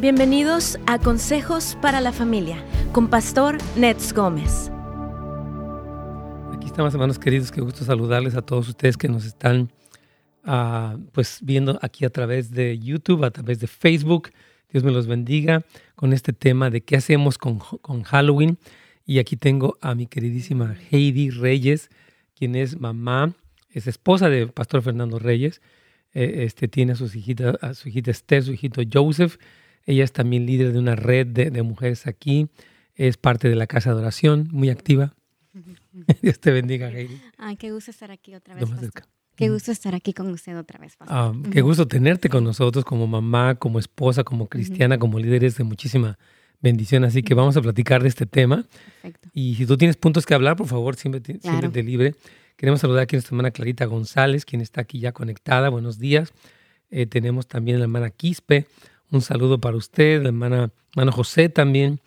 Bienvenidos a Consejos para la Familia con Pastor Nets Gómez. Aquí estamos, hermanos queridos. Qué gusto saludarles a todos ustedes que nos están ah, pues viendo aquí a través de YouTube, a través de Facebook. Dios me los bendiga con este tema de qué hacemos con, con Halloween. Y aquí tengo a mi queridísima Heidi Reyes, quien es mamá, es esposa de Pastor Fernando Reyes. Eh, este, tiene a, sus hijitas, a su hijita Esther, su hijito Joseph ella es también líder de una red de, mujeres aquí. Es parte de la casa de oración, muy activa. Dios te bendiga, Heidi. Ay, qué gusto estar aquí otra vez. Qué gusto estar aquí con usted otra vez. Ah, qué gusto tenerte con nosotros como mamá, como esposa, como cristiana, como líderes de muchísima bendición. Así que vamos a platicar de este tema. Perfecto. Y si tú tienes puntos que hablar, por favor, siempre, te libre. Queremos saludar aquí a nuestra hermana Clarita González, quien está aquí ya conectada. Buenos días. Eh, tenemos también a la hermana Quispe. Un saludo para usted, hermana, hermano José también.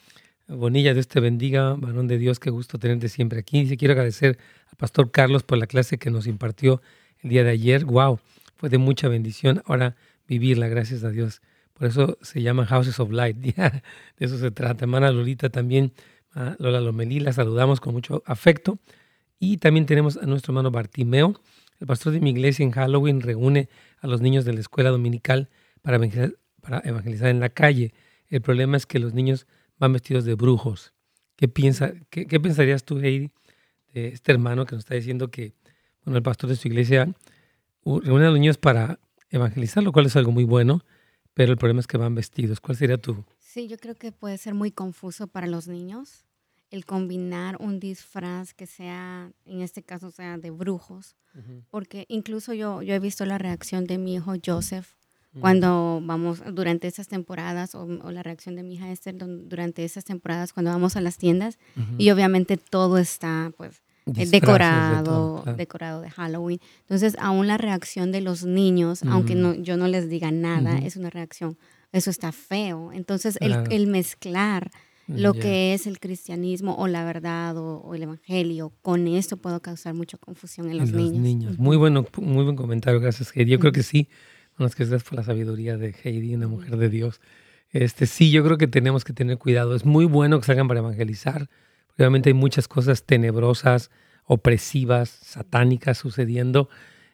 Bonilla, Dios te bendiga, varón de Dios, qué gusto tenerte siempre aquí. Y quiero agradecer al pastor Carlos por la clase que nos impartió el día de ayer. Wow, fue de mucha bendición. Ahora vivirla, gracias a Dios. Por eso se llama Houses of Light. de eso se trata. Hermana Lolita también, Lola Lomelí, la saludamos con mucho afecto. Y también tenemos a nuestro hermano Bartimeo. El pastor de mi iglesia en Halloween reúne a los niños de la escuela dominical para para evangelizar en la calle. El problema es que los niños van vestidos de brujos. ¿Qué, piensa, qué, pensarías tú, Heidi, de este hermano que nos está diciendo que bueno, el pastor de su iglesia reúne a los niños para evangelizar, lo cual es algo muy bueno, pero el problema es que van vestidos. ¿Cuál sería tu? Sí, yo creo que puede ser muy confuso para los niños el combinar un disfraz que sea, en este caso, sea de brujos, porque incluso yo, yo he visto la reacción de mi hijo Joseph cuando vamos durante esas temporadas o, la reacción de mi hija Esther durante esas temporadas cuando vamos a las tiendas y obviamente todo está pues eh, decorado, de decorado de Halloween. Entonces, aún la reacción de los niños, aunque no, yo no les diga nada, es una reacción, eso está feo. Entonces, el, mezclar lo que es el cristianismo o la verdad o, el evangelio, con esto puedo causar mucha confusión en los, niños. Muy bueno, muy buen comentario, gracias. Yo creo que sí, es que gracias por la sabiduría de Heidi, una mujer de Dios. Este, sí, yo creo que tenemos que tener cuidado. Es muy bueno que salgan para evangelizar. Obviamente hay muchas cosas tenebrosas, opresivas, satánicas sucediendo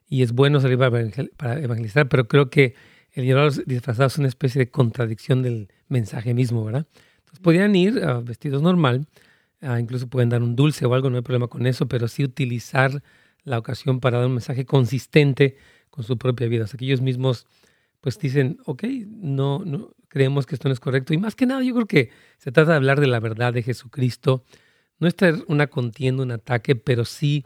y es bueno salir para evangelizar, pero creo que el llevar disfrazados es una especie de contradicción del mensaje mismo, ¿verdad? Entonces podrían ir ah, vestidos normal, ah, incluso pueden dar un dulce o algo, no hay problema con eso, pero sí utilizar la ocasión para dar un mensaje consistente con su propia vida. O sea, que ellos mismos pues dicen, ok, no, no creemos que esto no es correcto. Y más que nada, yo creo que se trata de hablar de la verdad de Jesucristo. No es una contienda, un ataque, pero sí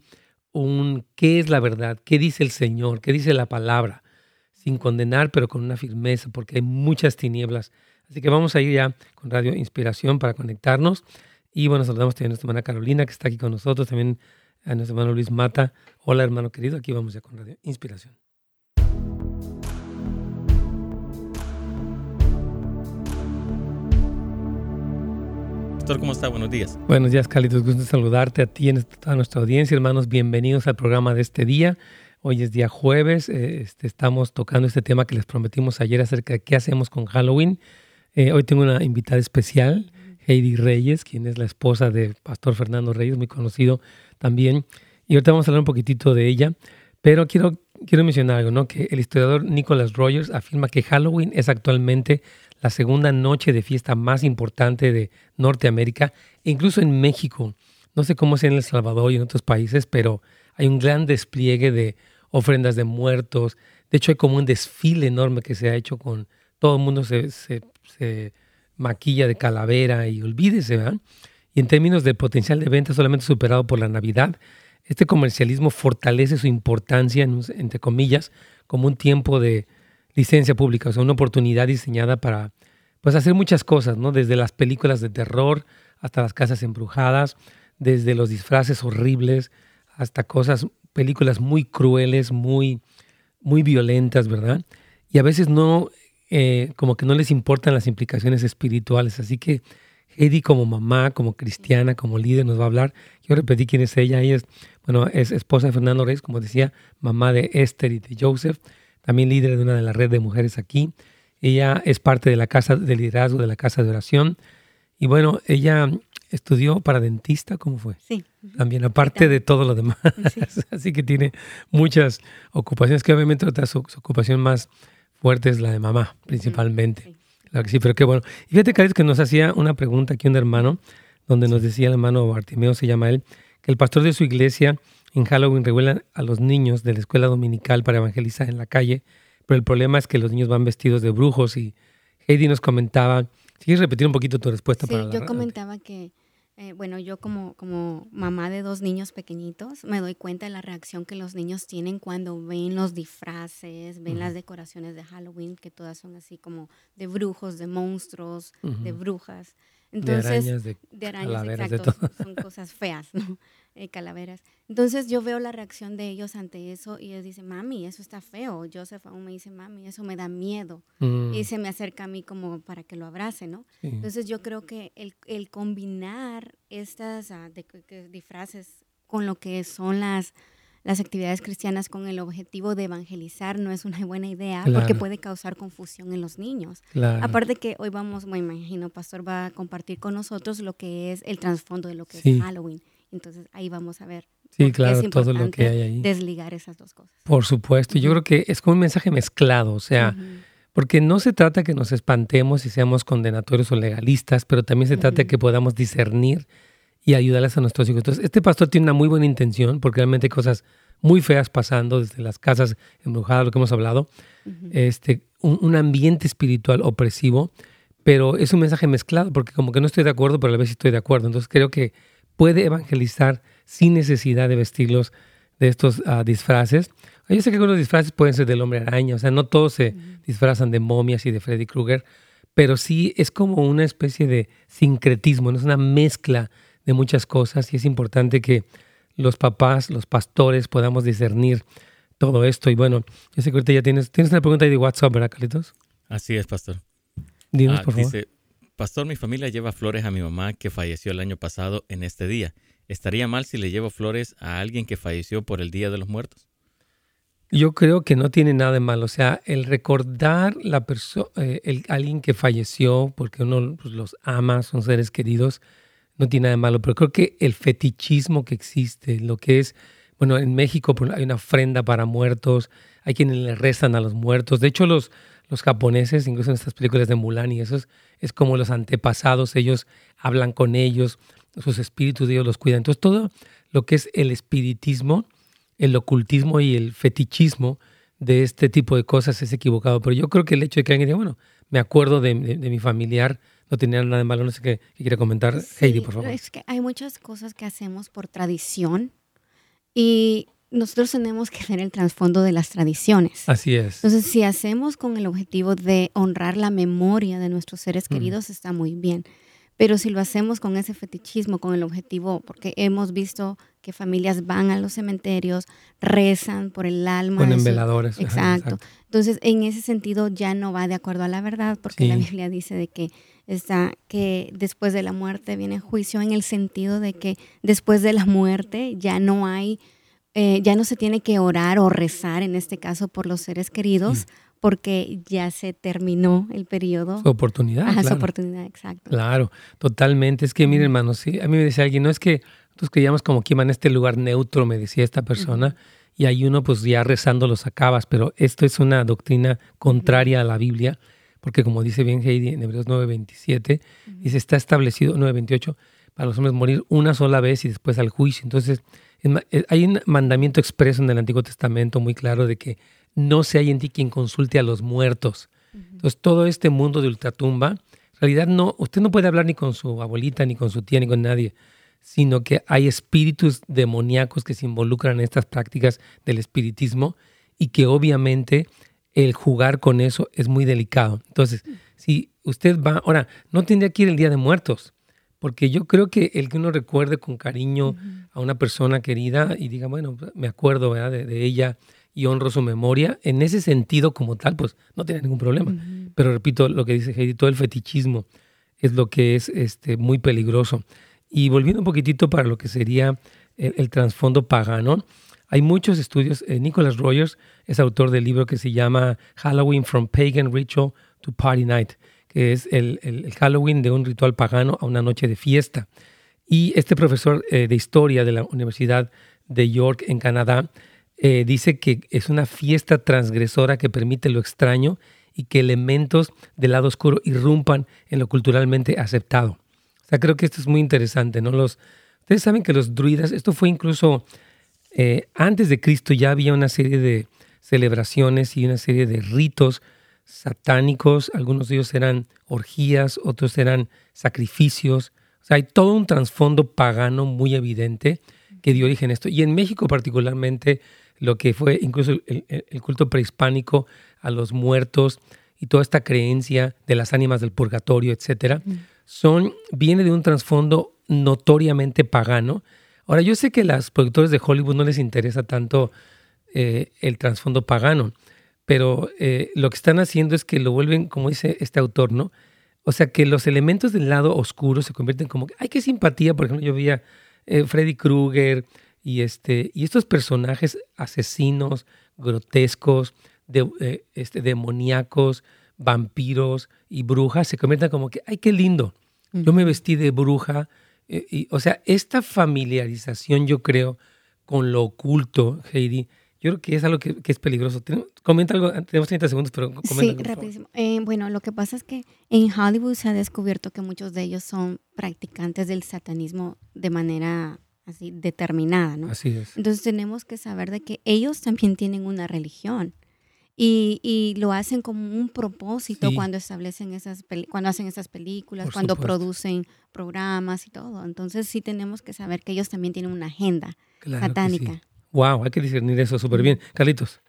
un qué es la verdad, qué dice el Señor, qué dice la palabra, sin condenar, pero con una firmeza, porque hay muchas tinieblas. Así que vamos a ir ya con Radio Inspiración para conectarnos. Y bueno, saludamos también a nuestra hermana Carolina, que está aquí con nosotros, también a nuestro hermano Luis Mata. Hola, hermano querido, aquí vamos ya con Radio Inspiración. ¿Cómo está? Buenos días. Buenos días, Cálidos. Gusto saludarte a ti y a toda nuestra audiencia, hermanos. Bienvenidos al programa de este día. Hoy es día jueves. Eh, este, estamos tocando este tema que les prometimos ayer acerca de qué hacemos con Halloween. Eh, hoy tengo una invitada especial, Heidi Reyes, quien es la esposa de Pastor Fernando Reyes, muy conocido también. Y ahorita vamos a hablar un poquitito de ella. Pero quiero, quiero mencionar algo, ¿no? Que el historiador Nicholas Rogers afirma que Halloween es actualmente la segunda noche de fiesta más importante de Norteamérica, incluso en México. No sé cómo es en El Salvador y en otros países, pero hay un gran despliegue de ofrendas de muertos. De hecho, hay como un desfile enorme que se ha hecho con todo el mundo se, se, maquilla de calavera y olvídese, ¿verdad? Y en términos de potencial de venta solamente superado por la Navidad, este comercialismo fortalece su importancia, entre comillas, como un tiempo de, licencia pública, o sea, una oportunidad diseñada para pues hacer muchas cosas, ¿no? Desde las películas de terror hasta las casas embrujadas, desde los disfraces horribles hasta cosas, películas muy crueles, muy, muy violentas, ¿verdad? Y a veces no, eh, como que no les importan las implicaciones espirituales. Así que Heidi como mamá, como cristiana, como líder nos va a hablar. Yo repetí quién es ella. Ella es, bueno, es esposa de Fernando Reyes, como decía, mamá de Esther y de Joseph también líder de una de las redes de mujeres aquí. Ella es parte de la casa de liderazgo de la casa de oración. Y bueno, ella estudió para dentista, ¿cómo fue? Sí. También, aparte de todo lo demás. Así que tiene muchas ocupaciones, que obviamente otra su, ocupación más fuerte es la de mamá, principalmente. Sí. sí, pero qué bueno. Y fíjate, Carlos, que nos hacía una pregunta aquí un hermano, donde nos decía el hermano Bartimeo, se llama él, que el pastor de su iglesia en Halloween revela a los niños de la escuela dominical para evangelizar en la calle, pero el problema es que los niños van vestidos de brujos y Heidi nos comentaba, ¿quieres repetir un poquito tu respuesta? Sí, yo comentaba que, eh, bueno, yo como, como mamá de dos niños pequeñitos, me doy cuenta de la reacción que los niños tienen cuando ven los disfraces, ven las decoraciones de Halloween, que todas son así como de brujos, de monstruos, de brujas. Entonces, de arañas, de, de arañas, exacto, son cosas feas, ¿no? Eh, calaveras. Entonces yo veo la reacción de ellos ante eso y ellos dicen, mami, eso está feo. Joseph aún me dice, mami, eso me da miedo. Mm. Y se me acerca a mí como para que lo abrace, ¿no? Entonces yo creo que el, el combinar estas uh, de, disfraces con lo que son las, las actividades cristianas con el objetivo de evangelizar no es una buena idea porque puede causar confusión en los niños. Aparte que hoy vamos, me imagino, Pastor va a compartir con nosotros lo que es el trasfondo de lo que es Halloween. Entonces ahí vamos a ver. Sí, claro, todo lo que hay ahí. Desligar esas dos cosas. Por supuesto. Yo creo que es como un mensaje mezclado, o sea, porque no se trata que nos espantemos y seamos condenatorios o legalistas, pero también se trata de que podamos discernir y ayudarles a nuestros hijos. Entonces, este pastor tiene una muy buena intención, porque realmente hay cosas muy feas pasando desde las casas embrujadas, lo que hemos hablado, este, un, un, ambiente espiritual opresivo, pero es un mensaje mezclado, porque como que no estoy de acuerdo, pero a la vez estoy de acuerdo. Entonces, creo que puede evangelizar sin necesidad de vestirlos de estos ah, disfraces. Yo sé que algunos disfraces pueden ser del hombre araña, o sea, no todos se disfrazan de momias y de Freddy Krueger, pero sí es como una especie de sincretismo, ¿no? es una mezcla de muchas cosas y es importante que los papás, los pastores podamos discernir todo esto. Y bueno, yo sé que ahorita ya tienes, tienes una pregunta ahí de WhatsApp, ¿verdad, Carlitos? Así es, pastor. Dinos, ah, por favor. Pastor, mi familia lleva flores a mi mamá que falleció el año pasado en este día. ¿Estaría mal si le llevo flores a alguien que falleció por el Día de los Muertos? Yo creo que no tiene nada de malo. O sea, el recordar la eh, alguien que falleció, porque uno pues, los ama, son seres queridos, no tiene nada de malo. Pero creo que el fetichismo que existe, lo que es, bueno, en México hay una ofrenda para muertos, hay quienes le rezan a los muertos. De hecho, los, los japoneses, incluso en estas películas de Mulan y eso es, como los antepasados, ellos hablan con ellos, sus espíritus ellos los cuidan. Entonces todo lo que es el espiritismo, el ocultismo y el fetichismo de este tipo de cosas es equivocado. Pero yo creo que el hecho de que alguien diga, bueno, me acuerdo de, mi familiar, no tenía nada de malo, no sé qué, quiere comentar. Heidi, por favor. Es que hay muchas cosas que hacemos por tradición y nosotros tenemos que ver el trasfondo de las tradiciones. Así es. Entonces, si hacemos con el objetivo de honrar la memoria de nuestros seres queridos, está muy bien. Pero si lo hacemos con ese fetichismo, con el objetivo, porque hemos visto que familias van a los cementerios, rezan por el alma. Ponen veladores. Exacto. Entonces, en ese sentido ya no va de acuerdo a la verdad, porque la Biblia dice de que está que después de la muerte viene juicio en el sentido de que después de la muerte ya no hay eh, ya no se tiene que orar o rezar, en este caso, por los seres queridos, mm. porque ya se terminó el periodo. Su oportunidad. Ajá, su oportunidad, exacto. Claro, totalmente. Es que, miren, hermanos, sí, a mí me decía alguien, no es que nosotros creíamos como que iban a este lugar neutro, me decía esta persona, y hay uno, pues ya rezando los acabas, pero esto es una doctrina contraria a la Biblia, porque como dice bien Heidi en Hebreos 9:27, dice, está establecido, 9:28, para los hombres morir una sola vez y después al juicio. Entonces, eh, hay un mandamiento expreso en el Antiguo Testamento muy claro de que no se hay en ti quien consulte a los muertos. Entonces, todo este mundo de ultratumba, en realidad no, usted no puede hablar ni con su abuelita, ni con su tía, ni con nadie, sino que hay espíritus demoníacos que se involucran en estas prácticas del espiritismo y que obviamente el jugar con eso es muy delicado. Entonces, si usted va, ahora, no tendría que ir el Día de Muertos, porque yo creo que el que uno recuerde con cariño a una persona querida y diga, bueno, me acuerdo De, ella y honro su memoria, en ese sentido como tal, pues no tiene ningún problema. Pero repito lo que dice Heidi, todo el fetichismo es lo que es este, muy peligroso. Y volviendo un poquitito para lo que sería el, trasfondo pagano, Hay muchos estudios. Eh, Nicholas Rogers es autor del libro que se llama Halloween from Pagan Ritual to Party Night, que es el, el, Halloween de un ritual pagano a una noche de fiesta. Y este profesor eh, de historia de la Universidad de York en Canadá eh, dice que es una fiesta transgresora que permite lo extraño y que elementos del lado oscuro irrumpan en lo culturalmente aceptado. O sea, creo que esto es muy interesante, ¿no? Los, ustedes saben que los druidas, esto fue incluso eh, antes de Cristo ya había una serie de celebraciones y una serie de ritos satánicos, algunos de ellos eran orgías, otros eran sacrificios, o sea, hay todo un trasfondo pagano muy evidente que dio origen a esto. Y en México particularmente, lo que fue incluso el, culto prehispánico a los muertos y toda esta creencia de las ánimas del purgatorio, etcétera, son, viene de un trasfondo notoriamente pagano. Ahora, yo sé que a los productores de Hollywood no les interesa tanto eh, el trasfondo pagano, pero eh, lo que están haciendo es que lo vuelven, como dice este autor, ¿no? O sea, que los elementos del lado oscuro se convierten como, ay, qué simpatía, por ejemplo, yo veía eh, Freddy Krueger y, este, y estos personajes asesinos, grotescos, de, este, demoníacos, vampiros y brujas, se convierten como que, ay, qué lindo, yo me vestí de bruja. y, o sea, esta familiarización, yo creo, con lo oculto, Heidi, yo creo que es algo que, es peligroso. Comenta algo, tenemos 30 segundos, pero comenta. Sí, rapidísimo. Eh, bueno, lo que pasa es que en Hollywood se ha descubierto que muchos de ellos son practicantes del satanismo de manera así determinada, ¿no? Así es. Entonces tenemos que saber de que ellos también tienen una religión. Y, y lo hacen como un propósito cuando establecen esas cuando hacen esas películas, cuando producen programas y todo. Entonces sí tenemos que saber que ellos también tienen una agenda satánica. Wow, hay que discernir eso súper bien. Carlitos.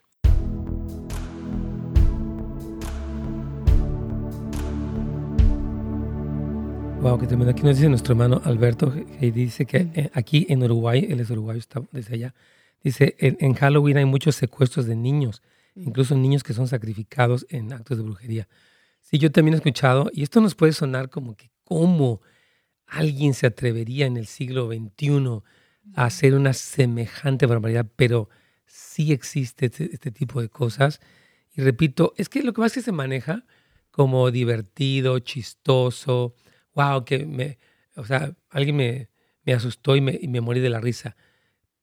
Wow, qué tremendo. Aquí nos dice nuestro hermano Alberto, que dice que eh, aquí en Uruguay, él es uruguayo, está desde allá, dice, en, Halloween hay muchos secuestros de niños, incluso niños que son sacrificados en actos de brujería. Sí, yo también he escuchado, y esto nos puede sonar como que cómo alguien se atrevería en el siglo XXI hacer una semejante barbaridad, pero sí existe este, este, tipo de cosas. Y repito, es que lo que más que se maneja como divertido, chistoso, wow, que me, o sea, alguien me, me asustó y me, y me morí de la risa.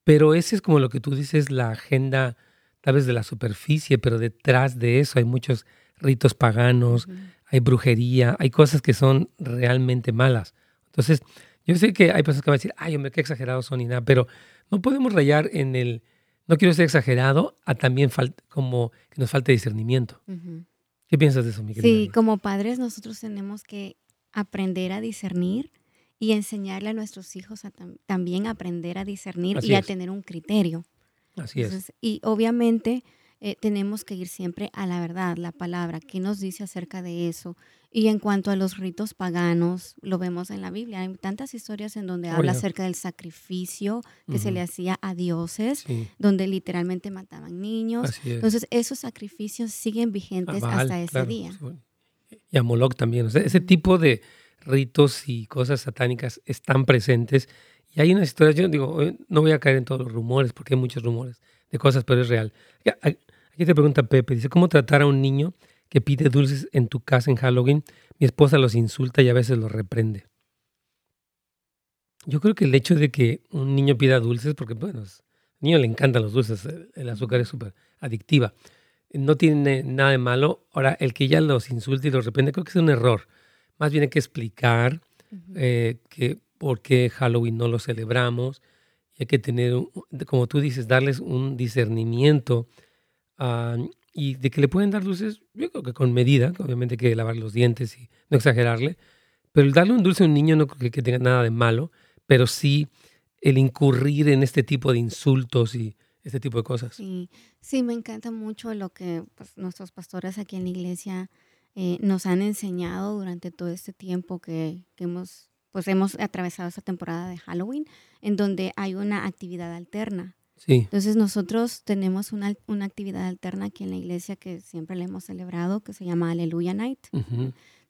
Pero ese es como lo que tú dices, la agenda tal vez de la superficie, pero detrás de eso hay muchos ritos paganos, hay brujería, hay cosas que son realmente malas. Entonces, yo sé que hay personas que van a decir, ay, hombre, qué exagerados son y nada, pero no podemos rayar en el, no quiero ser exagerado, a también como que nos falte discernimiento. ¿Qué piensas de eso, Miguel? Sí, como padres nosotros tenemos que aprender a discernir y enseñarle a nuestros hijos a también aprender a discernir y a tener un criterio. Así es. Y obviamente eh, tenemos que ir siempre a la verdad, la palabra, qué nos dice acerca de eso. Y en cuanto a los ritos paganos, lo vemos en la Biblia. Hay tantas historias en donde habla acerca del sacrificio que se le hacía a dioses, donde literalmente mataban niños. Entonces, esos sacrificios siguen vigentes hasta ese día. Y a Moloch también. ese tipo de ritos y cosas satánicas están presentes. Y hay unas historias, yo digo, no voy a caer en todos los rumores, porque hay muchos rumores de cosas, pero es real. Aquí te pregunta Pepe, dice, ¿cómo tratar a un niño que pide dulces en tu casa en Halloween? Mi esposa los insulta y a veces los reprende. Yo creo que el hecho de que un niño pida dulces, porque bueno, al niño le encantan los dulces, el azúcar es súper adictiva, no tiene nada de malo. Ahora, el que ya los insulte y los reprende, creo que es un error. Más bien hay que explicar eh, que por qué Halloween no lo celebramos. Y hay que tener, como tú dices, darles un discernimiento Ah, y de que le pueden dar dulces, yo creo que con medida, obviamente hay que lavar los dientes y no exagerarle, pero darle un dulce a un niño no creo que, tenga nada de malo, pero sí el incurrir en este tipo de insultos y este tipo de cosas. Sí, sí me encanta mucho lo que pues, nuestros pastores aquí en la iglesia eh, nos han enseñado durante todo este tiempo que, que hemos, pues hemos atravesado esta temporada de Halloween, en donde hay una actividad alterna Entonces nosotros tenemos una, una, actividad alterna aquí en la iglesia que siempre le hemos celebrado, que se llama Aleluya Night.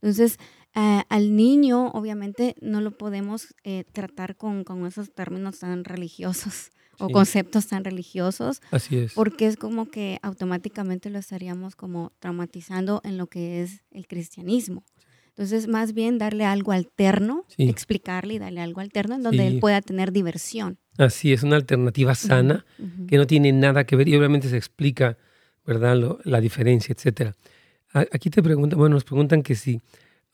Entonces, eh, al niño obviamente no lo podemos eh, tratar con, con, esos términos tan religiosos o conceptos tan religiosos. Así es. Porque es como que automáticamente lo estaríamos como traumatizando en lo que es el cristianismo. Entonces, más bien darle algo alterno, explicarle y darle algo alterno en donde él pueda tener diversión. Así es, una alternativa sana que no tiene nada que ver y obviamente se explica, ¿verdad?, la diferencia, etcétera. Aquí te preguntan, bueno, nos preguntan que sí.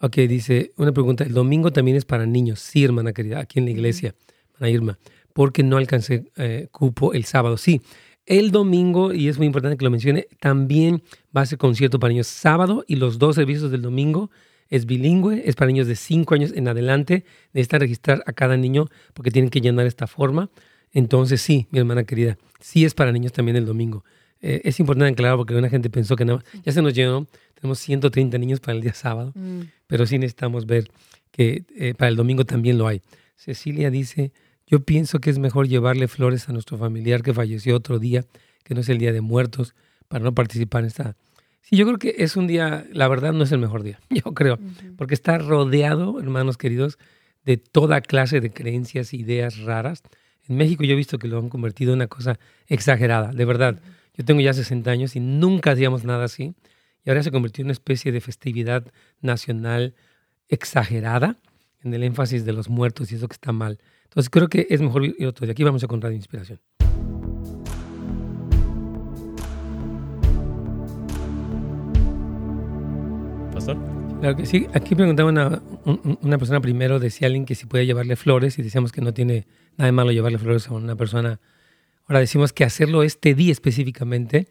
Ok, dice una pregunta, el domingo también es para niños. Sí, hermana querida, aquí en la iglesia, hermana Irma, porque no alcancé eh, cupo el sábado. Sí, el domingo, y es muy importante que lo mencione, también va a ser concierto para niños sábado y los dos servicios del domingo es bilingüe, es para niños de 5 años en adelante. Necesitan registrar a cada niño porque tienen que llenar esta forma. Entonces, sí, mi hermana querida, sí es para niños también el domingo. Eh, es importante aclarar porque una gente pensó que no, ya se nos llenó, tenemos 130 niños para el día sábado, mm. pero sí necesitamos ver que eh, para el domingo también lo hay. Cecilia dice, yo pienso que es mejor llevarle flores a nuestro familiar que falleció otro día, que no es el Día de Muertos, para no participar en esta... Sí, yo creo que es un día, la verdad no es el mejor día, yo creo, porque está rodeado, hermanos queridos, de toda clase de creencias, ideas raras. En México yo he visto que lo han convertido en una cosa exagerada, de verdad. Yo tengo ya 60 años y nunca hacíamos nada así. Y ahora se convirtió en una especie de festividad nacional exagerada en el énfasis de los muertos y eso que está mal. Entonces creo que es mejor ir otro día. Aquí vamos a contar de Inspiración. Pastor. Claro que sí. Aquí preguntaba una, una persona primero, decía alguien que si puede llevarle flores y decíamos que no tiene nada de malo llevarle flores a una persona Ahora decimos que hacerlo este día específicamente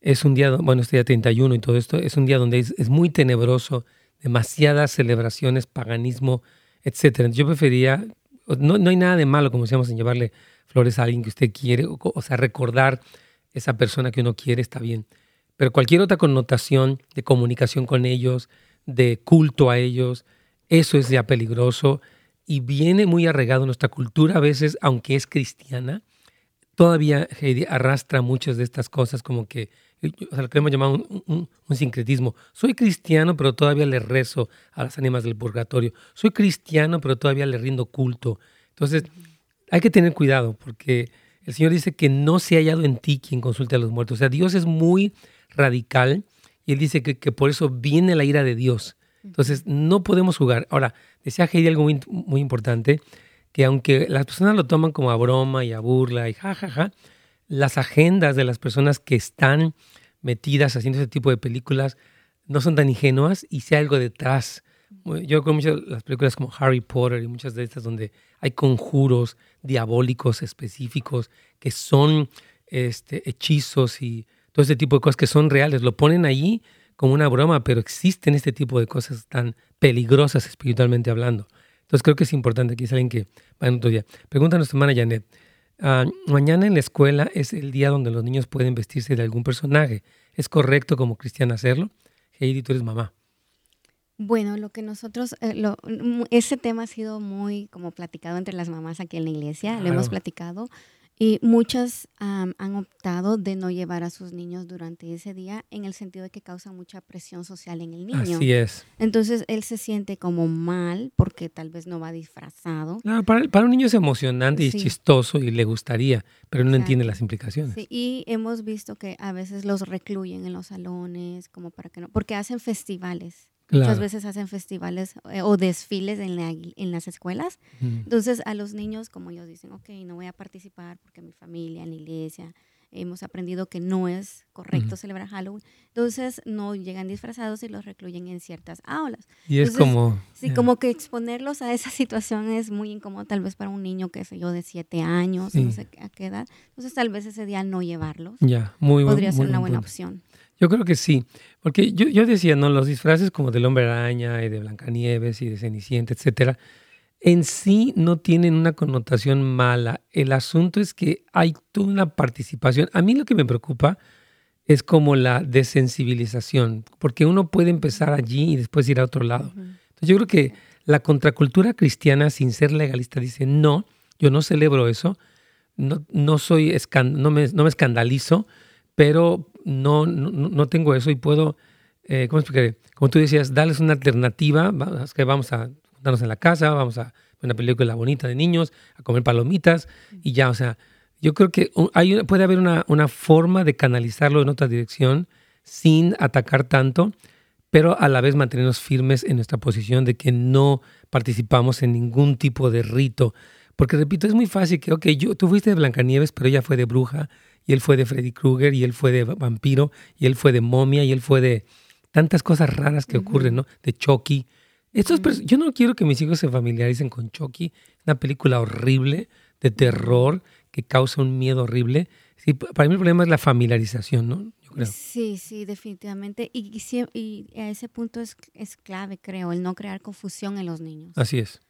es un día, bueno, este día 31 y todo esto, es un día donde es, muy tenebroso, demasiadas celebraciones, paganismo, etc. Yo prefería, no, no hay nada de malo, como decíamos, en llevarle flores a alguien que usted quiere, o, sea, recordar esa persona que uno quiere está bien. Pero cualquier otra connotación de comunicación con ellos, de culto a ellos, eso es ya peligroso y viene muy arraigado nuestra cultura a veces, aunque es cristiana, todavía Heidi arrastra muchas de estas cosas como que, o sea, lo que hemos llamado un, sincretismo. Soy cristiano, pero todavía le rezo a las ánimas del purgatorio. Soy cristiano, pero todavía le rindo culto. Entonces, hay que tener cuidado porque el Señor dice que no se ha hallado en ti quien consulte a los muertos. O sea, Dios es muy radical y Él dice que, que por eso viene la ira de Dios. Entonces, no podemos jugar. Ahora, decía Heidi algo muy, muy importante que aunque las personas lo toman como a broma y a burla y jajaja, las agendas de las personas que están metidas haciendo ese tipo de películas no son tan ingenuas y si hay algo detrás. Yo con muchas las películas como Harry Potter y muchas de estas donde hay conjuros diabólicos específicos que son este, hechizos y todo ese tipo de cosas que son reales. Lo ponen ahí como una broma, pero existen este tipo de cosas tan peligrosas espiritualmente hablando. Entonces creo que es importante que es alguien que va en otro día. Pregunta a nuestra hermana Janet. Ah, mañana en la escuela es el día donde los niños pueden vestirse de algún personaje. ¿Es correcto como cristiana hacerlo? Heidi, tú eres mamá. Bueno, lo que nosotros, eh, ese tema ha sido muy como platicado entre las mamás aquí en la iglesia, lo hemos platicado. Y muchas han optado de no llevar a sus niños durante ese día en el sentido de que causa mucha presión social en el niño. Así es. Entonces él se siente como mal porque tal vez no va disfrazado. para, para un niño es emocionante y chistoso y le gustaría, pero no entiende las implicaciones. Sí, y hemos visto que a veces los recluyen en los salones como para que no, porque hacen festivales. Muchas veces hacen festivales eh, o desfiles en, en las escuelas. Entonces a los niños, como ellos dicen, ok, no voy a participar porque mi familia, en la iglesia, hemos aprendido que no es correcto celebrar Halloween. Entonces no llegan disfrazados y los recluyen en ciertas aulas. Y es como... Sí, como que exponerlos a esa situación es muy incómodo tal vez para un niño, que sé yo, de siete años, no sé a qué edad. Entonces tal vez ese día no llevarlos. Ya, muy Podría ser una buena opción. Yo creo que sí, porque yo, yo decía, ¿no? Los disfraces como del hombre araña y de Blancanieves y de Cenicienta, etcétera, en sí no tienen una connotación mala. El asunto es que hay toda una participación. A mí lo que me preocupa es como la desensibilización, porque uno puede empezar allí y después ir a otro lado. Entonces yo creo que la contracultura cristiana, sin ser legalista, dice, no, yo no celebro eso, no, no soy, no me, no me escandalizo, pero no, no, tengo eso y puedo, eh, ¿cómo explicaré? Como tú decías, darles una alternativa, vamos, que vamos a juntarnos en la casa, vamos a una película bonita de niños, a comer palomitas y ya, o sea, yo creo que hay, puede haber una, una forma de canalizarlo en otra dirección sin atacar tanto, pero a la vez mantenernos firmes en nuestra posición de que no participamos en ningún tipo de rito. Porque repito, es muy fácil que, ok, yo, tú fuiste de Blancanieves, pero ella fue de bruja, y él fue de Freddy Krueger, y él fue de vampiro, y él fue de momia, y él fue de tantas cosas raras que ocurren, ¿no? De Chucky. Estos, Yo no quiero que mis hijos se familiaricen con Chucky, una película horrible de terror que causa un miedo horrible. Sí, para mí el problema es la familiarización, ¿no? Sí, sí, definitivamente. Y, y, a ese punto es, es, clave, creo, el no crear confusión en los niños. Así es.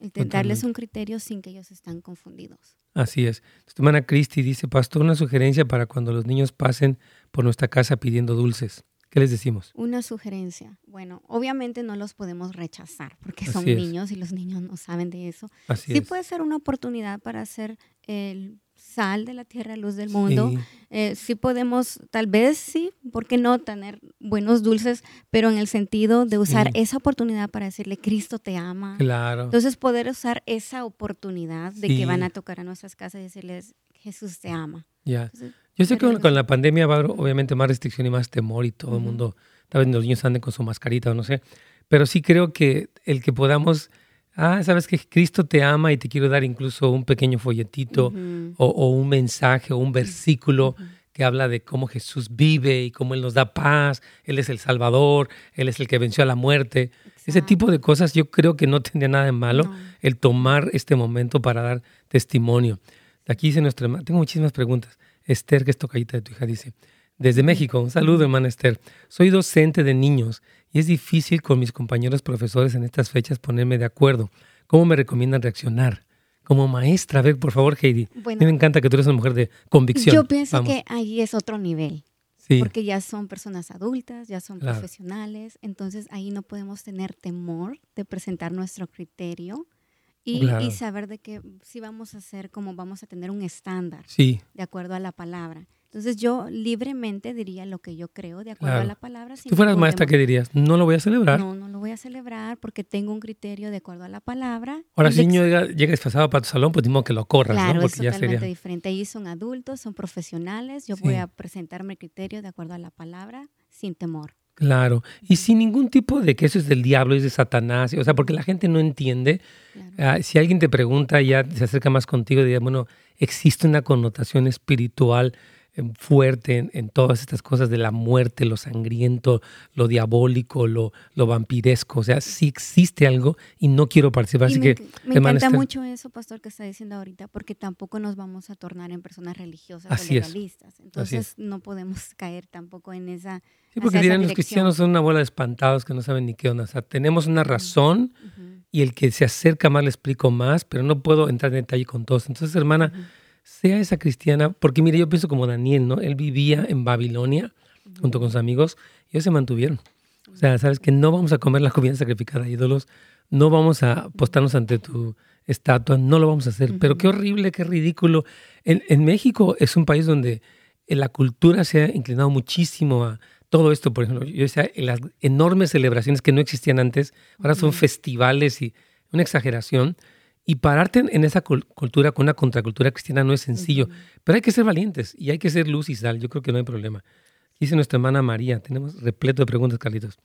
El darles un criterio sin que ellos estén confundidos. Así es. Tu hermana Cristi dice, pastor, una sugerencia para cuando los niños pasen por nuestra casa pidiendo dulces. ¿Qué les decimos? Una sugerencia. Bueno, obviamente no los podemos rechazar porque son niños y los niños no saben de eso. Así sí puede ser una oportunidad para hacer el sal de la tierra, luz del mundo. Sí. Eh, sí. podemos, tal vez sí, ¿por qué no tener buenos dulces? Pero en el sentido de usar esa oportunidad para decirle, Cristo te ama. Claro. Entonces poder usar esa oportunidad de que van a tocar a nuestras casas y decirles, Jesús te ama. Ya. Yo sé que con, la pandemia va obviamente más restricción y más temor y todo el mundo, tal vez los niños anden con su mascarita o no sé, pero sí creo que el que podamos ah, sabes que Cristo te ama y te quiero dar incluso un pequeño folletito o, un mensaje o un versículo que habla de cómo Jesús vive y cómo Él nos da paz, Él es el Salvador, Él es el que venció a la muerte. Ese tipo de cosas yo creo que no tendría nada de malo el tomar este momento para dar testimonio. Aquí dice nuestra hermana, tengo muchísimas preguntas. Esther, que es tocadita de tu hija, dice, desde México, un saludo, hermana Esther. Soy docente de niños y es difícil con mis compañeros profesores en estas fechas ponerme de acuerdo. ¿Cómo me recomiendan reaccionar? Como maestra, a ver, por favor, Heidi. a mí me encanta que tú eres una mujer de convicción. Yo pienso que ahí es otro nivel. Porque ya son personas adultas, ya son profesionales, entonces ahí no podemos tener temor de presentar nuestro criterio y, y, saber de que sí vamos a hacer como vamos a tener un estándar sí. de acuerdo a la palabra. Entonces yo libremente diría lo que yo creo de acuerdo a la palabra. Si tú fueras maestra, ¿qué dirías? No lo voy a celebrar. No, no lo voy a celebrar porque tengo un criterio de acuerdo a la palabra. Ahora, si el niño llega, llega, disfrazado para tu salón, pues mismo que lo corras, claro, ¿no? Porque es totalmente diferente. Ellos son adultos, son profesionales. Yo voy a presentarme el criterio de acuerdo a la palabra sin temor. Claro, y sin ningún tipo de que eso es del diablo, es de Satanás, o sea, porque la gente no entiende. Ah, si alguien te pregunta, ya se acerca más contigo, diría, bueno, existe una connotación espiritual fuerte en, todas estas cosas de la muerte, lo sangriento, lo diabólico, lo, lo vampiresco. O sea, sí existe algo y no quiero participar. Así me, que, me encanta mucho eso, pastor, que está diciendo ahorita, porque tampoco nos vamos a tornar en personas religiosas Así o legalistas. Entonces no podemos caer tampoco en esa. Sí, porque dirán los cristianos son una bola de espantados que no saben ni qué onda. O sea, tenemos una razón y el que se acerca más le explico más, pero no puedo entrar en detalle con todos. Entonces, hermana sea esa cristiana, porque mire, yo pienso como Daniel, ¿no? Él vivía en Babilonia junto con sus amigos y ellos se mantuvieron. O sea, sabes que no vamos a comer la comida sacrificada a ídolos, no vamos a postarnos ante tu estatua, no lo vamos a hacer. Pero qué horrible, qué ridículo. En, en, México es un país donde la cultura se ha inclinado muchísimo a todo esto. Por ejemplo, yo decía, las enormes celebraciones que no existían antes, ahora son festivales y una exageración. Y pararte en esa cultura con una contracultura cristiana no es sencillo, pero hay que ser valientes y hay que ser luz y sal. Yo creo que no hay problema. Dice nuestra hermana María, tenemos repleto de preguntas, Carlitos.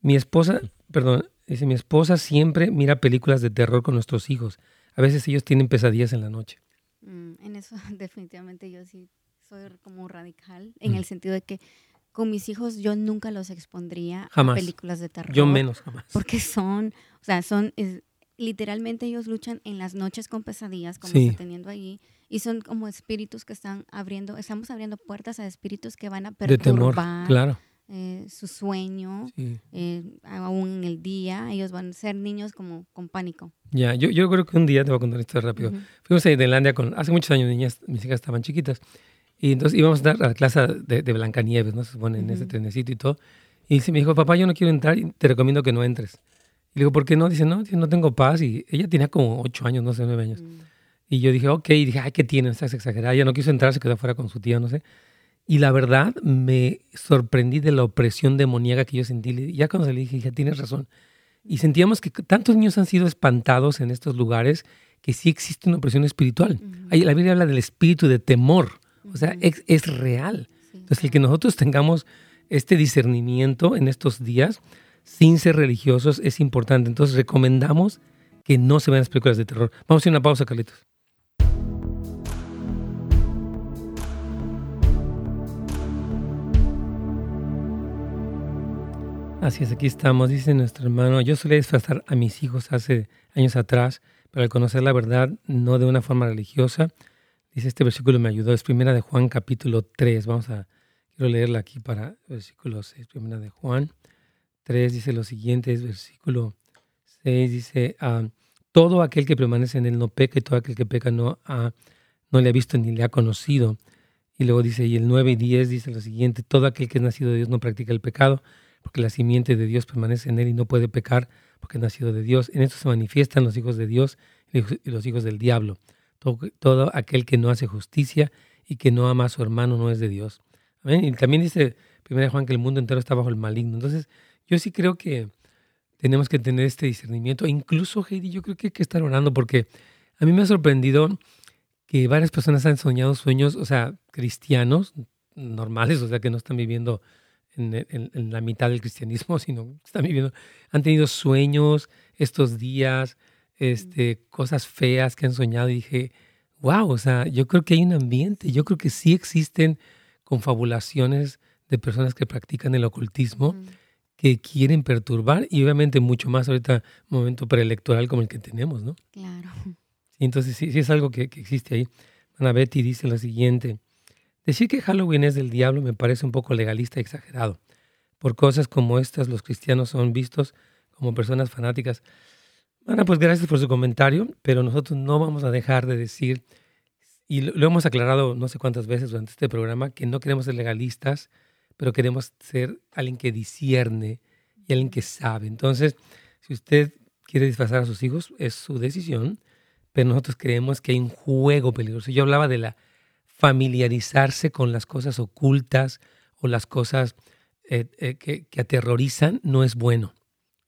Mi esposa, perdón, dice, mi esposa siempre mira películas de terror con nuestros hijos. A veces ellos tienen pesadillas en la noche. Mm, en eso definitivamente yo sí soy como radical, en mm. el sentido de que con mis hijos yo nunca los expondría a películas de terror. Yo menos, jamás. Porque son, o sea, son, literalmente ellos luchan en las noches con pesadillas, como está teniendo allí, y son como espíritus que están abriendo, estamos abriendo puertas a espíritus que van a perturbar claro. eh, su sueño, eh, aún en el día, ellos van a ser niños como con pánico. Ya, yo, yo creo que un día, te voy a contar esto rápido, fuimos a Islandia con, hace muchos años niñas, mis hijas estaban chiquitas, y entonces íbamos a dar a la clase de, de Blancanieves, ¿no? Se supone en ese trenecito y todo, y me dijo, papá, yo no quiero entrar, y te recomiendo que no entres. Y le digo, ¿por qué no? Dice, no, no tengo paz. Y ella tenía como ocho años, no sé, nueve años. Mm. Y yo dije, ok, y dije, ay, ¿qué tiene? Estás exagerada. Ya no quiso entrar, se quedó fuera con su tía, no sé. Y la verdad, me sorprendí de la opresión demoníaca que yo sentí. Ya cuando se le dije, dije, tienes razón. Y sentíamos que tantos niños han sido espantados en estos lugares que sí existe una opresión espiritual. La Biblia habla del espíritu de temor. O sea, es, es real. Entonces, el que nosotros tengamos este discernimiento en estos días, sin ser religiosos, es importante. Entonces, recomendamos que no se vean las películas de terror. Vamos a hacer una pausa, Carlitos. Así es, aquí estamos, dice nuestro hermano. Yo solía disfrazar a mis hijos hace años atrás, pero al conocer la verdad, no de una forma religiosa, dice este versículo me ayudó. Es primera de Juan, capítulo 3. Vamos a, quiero leerla aquí para versículo 6, primera de Juan 3, dice lo siguiente, es versículo 6, dice, ah, todo aquel que permanece en él no peca y todo aquel que peca no, no le ha visto ni le ha conocido. Y luego dice, y el 9 y 10 dice lo siguiente, todo aquel que es nacido de Dios no practica el pecado porque la simiente de Dios permanece en él y no puede pecar porque es nacido de Dios. En esto se manifiestan los hijos de Dios y los hijos del diablo. Todo, aquel que no hace justicia y que no ama a su hermano no es de Dios. Y también dice 1 Juan que el mundo entero está bajo el maligno. Entonces, yo sí creo que tenemos que tener este discernimiento. Incluso, Heidi, yo creo que hay que estar orando porque a mí me ha sorprendido que varias personas han soñado sueños, o sea, cristianos normales, o sea, que no están viviendo en, la mitad del cristianismo, sino están viviendo, han tenido sueños estos días, este, cosas feas que han soñado y dije, wow, o sea, yo creo que hay un ambiente, yo creo que sí existen confabulaciones de personas que practican el ocultismo, que quieren perturbar y obviamente mucho más ahorita momento preelectoral como el que tenemos, ¿no? Claro. entonces sí, sí es algo que, que existe ahí. Ana Betty dice lo siguiente, Decir que Halloween es del diablo me parece un poco legalista y exagerado. Por cosas como estas, los cristianos son vistos como personas fanáticas. Bueno, pues gracias por su comentario, pero nosotros no vamos a dejar de decir, y lo, hemos aclarado no sé cuántas veces durante este programa, que no queremos ser legalistas, pero queremos ser alguien que discierne y alguien que sabe. Entonces, si usted quiere disfrazar a sus hijos, es su decisión, pero nosotros creemos que hay un juego peligroso. Yo hablaba de la familiarizarse con las cosas ocultas o las cosas eh, eh, que, aterrorizan no es bueno.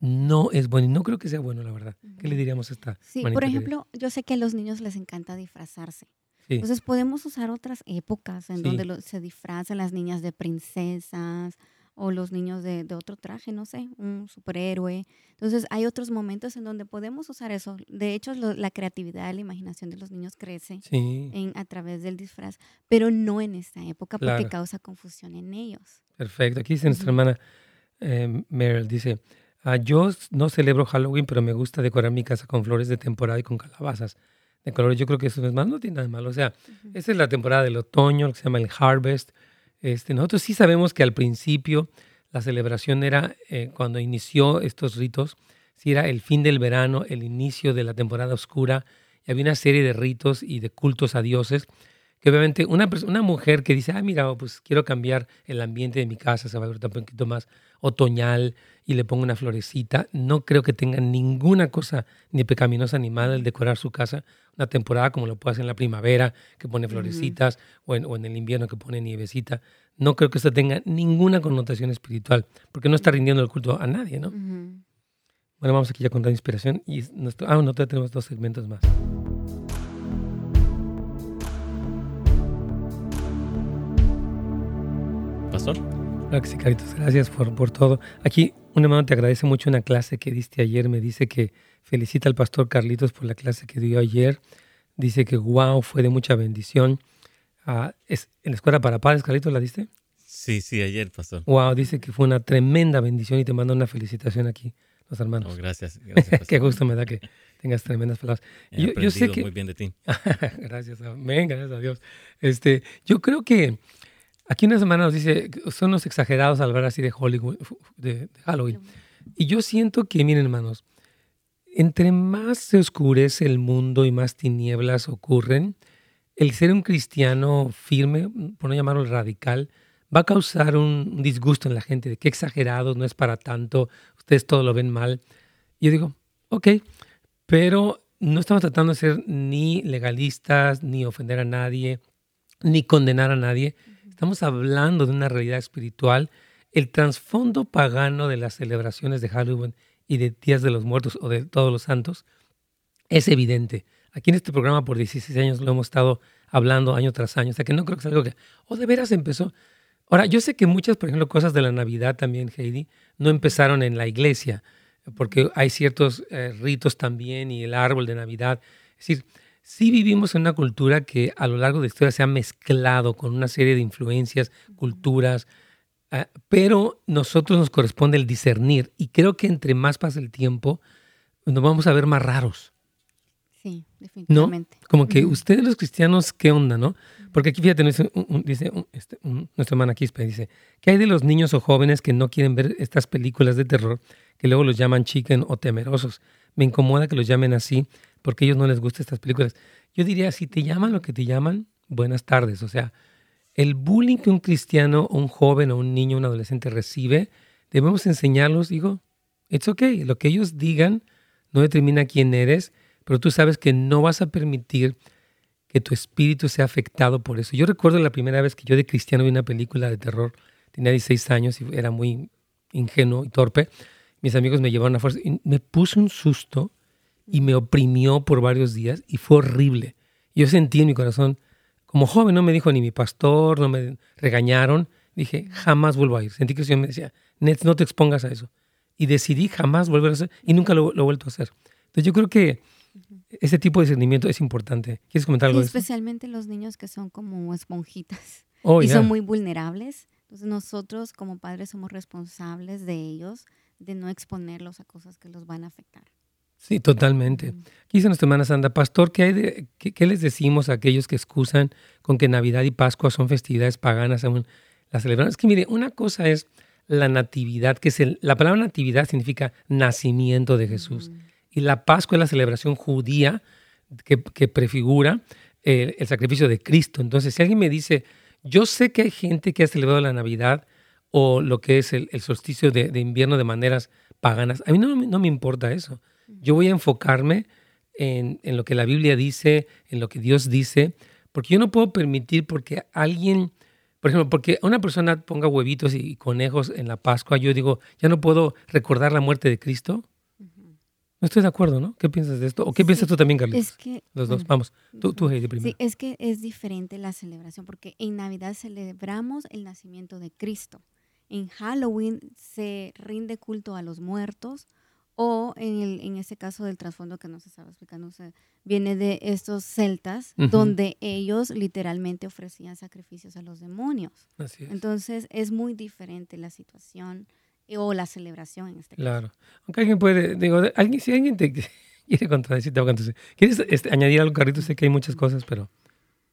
No es bueno y no creo que sea bueno, la verdad. ¿Qué le diríamos a esta? Sí, por ejemplo, yo sé que a los niños les encanta disfrazarse. Entonces podemos usar otras épocas en donde se disfrazan las niñas de princesas o los niños de, otro traje, no sé, un superhéroe. Entonces hay otros momentos en donde podemos usar eso. De hecho, la creatividad, la imaginación de los niños crece en, a través del disfraz, pero no en esta época porque causa confusión en ellos. Perfecto. Aquí dice nuestra hermana eh, Meryl, dice, ah, yo no celebro Halloween, pero me gusta decorar mi casa con flores de temporada y con calabazas de colores. Yo creo que eso es más, no tiene nada de malo. O sea, esa es la temporada del otoño, lo que se llama el harvest este, nosotros sí sabemos que al principio la celebración era, eh, cuando inició estos ritos, sí era el fin del verano, el inicio de la temporada oscura, y había una serie de ritos y de cultos a dioses, que obviamente una, una mujer que dice, ah, mira, pues quiero cambiar el ambiente de mi casa, se va a ver un poquito más otoñal y le pongo una florecita, no creo que tenga ninguna cosa ni pecaminosa ni mala el decorar su casa una temporada como lo puede hacer en la primavera, que pone florecitas, o, en, o, en, el invierno que pone nievecita. No creo que esto tenga ninguna connotación espiritual, porque no está rindiendo el culto a nadie, ¿no? Bueno, vamos aquí ya con la inspiración. Y nuestro, ah, no, tenemos dos segmentos más. Pastor. Gracias, Gracias por, por todo. Aquí, un hermano te agradece mucho una clase que diste ayer. Me dice que felicita al pastor Carlitos por la clase que dio ayer. Dice que wow, fue de mucha bendición. Ah, es, ¿En la escuela para padres, Carlitos, la diste? Sí, sí, ayer, pastor. Wow, dice que fue una tremenda bendición y te mando una felicitación aquí, los hermanos. Oh, gracias, gracias. Qué gusto me da que tengas tremendas palabras. He yo, sé que... muy bien de ti. gracias, amén, gracias a Dios. Este, yo creo que Aquí una semana nos dice, son los exagerados al hablar así de, Hollywood, de, Halloween. Y yo siento que, miren hermanos, entre más se oscurece el mundo y más tinieblas ocurren, el ser un cristiano firme, por no llamarlo radical, va a causar un disgusto en la gente de que exagerados, no es para tanto, ustedes todo lo ven mal. Y yo digo, ok, pero no estamos tratando de ser ni legalistas, ni ofender a nadie, ni condenar a nadie. Estamos hablando de una realidad espiritual. El trasfondo pagano de las celebraciones de Halloween y de Días de los Muertos o de Todos los Santos es evidente. Aquí en este programa por 16 años lo hemos estado hablando año tras año. O sea que no creo que sea algo que, o oh, de veras empezó. Ahora, yo sé que muchas, por ejemplo, cosas de la Navidad también, Heidi, no empezaron en la iglesia, porque hay ciertos eh, ritos también y el árbol de Navidad. Es decir, sí vivimos en una cultura que a lo largo de la historia se ha mezclado con una serie de influencias, culturas, ah, pero nosotros nos corresponde el discernir y creo que entre más pasa el tiempo, nos vamos a ver más raros. Sí, definitivamente. ¿No? Como que ustedes los cristianos, ¿qué onda, no? Porque aquí, fíjate, dice, dice este, nuestra hermana Quispe, dice, ¿qué hay de los niños o jóvenes que no quieren ver estas películas de terror que luego los llaman chicken o temerosos? Me incomoda que los llamen así porque a ellos no les gustan estas películas. Yo diría, si te llaman lo que te llaman, buenas tardes. O sea, el bullying que un cristiano, un joven o un niño, un adolescente recibe, debemos enseñarlos, digo, it's okay. Lo que ellos digan no determina quién eres pero tú sabes que no vas a permitir que tu espíritu sea afectado por eso. Yo recuerdo la primera vez que yo de cristiano vi una película de terror, tenía 16 años y era muy ingenuo y torpe. Mis amigos me llevaron a fuerza y me puso un susto y me oprimió por varios días y fue horrible. Yo sentí en mi corazón, como joven no me dijo ni mi pastor, no me regañaron, dije, jamás vuelvo a ir. Sentí que el Señor me decía, Nets, no te expongas a eso. Y decidí jamás volver a hacer y nunca lo, lo he vuelto a hacer. Entonces yo creo que ese tipo de discernimiento es importante. ¿Quieres comentar algo? especialmente los niños que son como esponjitas oh, y son muy vulnerables. Entonces nosotros como padres somos responsables de ellos, de no exponerlos a cosas que los van a afectar. Sí, totalmente. Aquí dice nuestra hermana Sandra, Pastor, ¿qué, hay de, qué, les decimos a aquellos que excusan con que Navidad y Pascua son festividades paganas aún las celebran? Es que mire, una cosa es la natividad, que es el, la palabra natividad significa nacimiento de Jesús. Y la Pascua es la celebración judía que, prefigura el, sacrificio de Cristo. Entonces, si alguien me dice, yo sé que hay gente que ha celebrado la Navidad o lo que es el, solsticio de, invierno de maneras paganas, a mí no, no, me importa eso. Yo voy a enfocarme en, en lo que la Biblia dice, en lo que Dios dice, porque yo no puedo permitir porque alguien... Por ejemplo, porque una persona ponga huevitos y conejos en la Pascua, yo digo, ya no puedo recordar la muerte de Cristo. No estoy de acuerdo, ¿no? ¿Qué piensas de esto? ¿O qué piensas tú también, Carlos? Es que, Los dos, vamos. Tú, tú Heidi, primero. Sí, es que es diferente la celebración, porque en Navidad celebramos el nacimiento de Cristo. En Halloween se rinde culto a los muertos, o en, el, en ese caso del trasfondo que nos estaba explicando, viene de estos celtas, donde ellos literalmente ofrecían sacrificios a los demonios. Así es. Entonces es muy diferente la situación o la celebración en este caso. Claro. Aunque alguien puede, digo, alguien, si alguien te quiere contradecir, te ¿quieres este, añadir algo, Carrito? Sé que hay muchas cosas, pero...